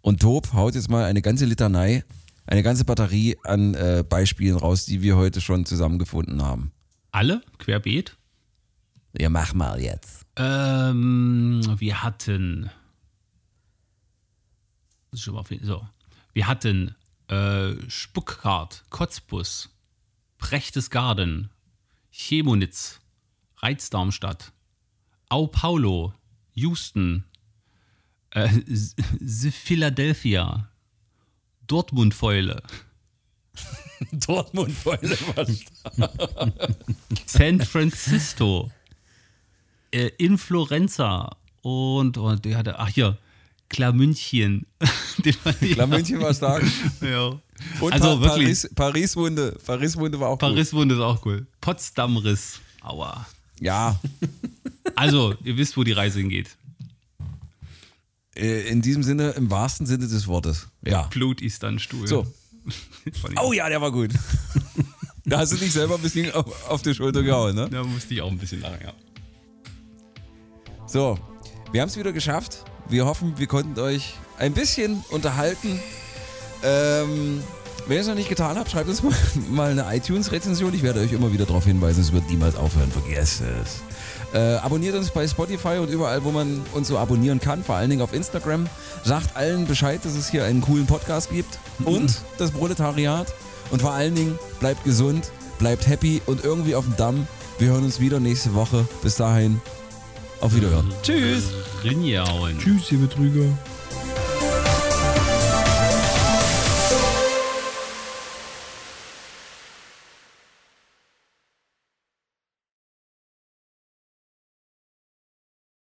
Und Tob haut jetzt mal eine ganze Litanei, eine ganze Batterie an äh, Beispielen raus, die wir heute schon zusammengefunden haben.
Alle? Querbeet?
Ja, mach mal jetzt.
Ähm, wir hatten. Das ist schon mal viel- So. Wir hatten äh, Spuckkart, Kotzbus, Prechtesgaden, Chemonitz, Reizdarmstadt, Au Paulo, Houston, äh, Philadelphia, Dortmundfäule,
Dortmund Beule
San Francisco, äh, in Florenza und, und der hatte, ach hier, Klamünchen. Den fand ich-
Klar, München war stark.
Ja.
Und
also
Pa-
wirklich,
Paris, Paris-Wunde. Paris-Wunde war auch.
Paris-Wunde ist auch cool. Potsdam-Riss. Aua.
Ja,
Also, ihr wisst, wo die Reise hingeht.
äh, in diesem Sinne, im wahrsten Sinne des Wortes. Ja.
Blut ist dann Stuhl.
So. Oh ja, der war gut. Da hast du dich selber ein bisschen auf, auf die Schulter gehauen, ne?
Da musste ich auch ein bisschen lachen, ja.
So, wir haben es wieder geschafft. Wir hoffen, wir konnten euch ein bisschen unterhalten. Ähm, wenn ihr es noch nicht getan habt, schreibt uns mal, mal eine iTunes-Rezension. Ich werde euch immer wieder darauf hinweisen, es wird niemals aufhören. Vergesst es. Äh, abonniert uns bei Spotify und überall, wo man uns so abonnieren kann, vor allen Dingen auf Instagram. Sagt allen Bescheid, dass es hier einen coolen Podcast gibt und das Proletariat. Und vor allen Dingen bleibt gesund, bleibt happy und irgendwie auf dem Damm. Wir hören uns wieder nächste Woche. Bis dahin, auf Wiederhören. Tschüss.
Rinjauen.
Tschüss, ihr Betrüger.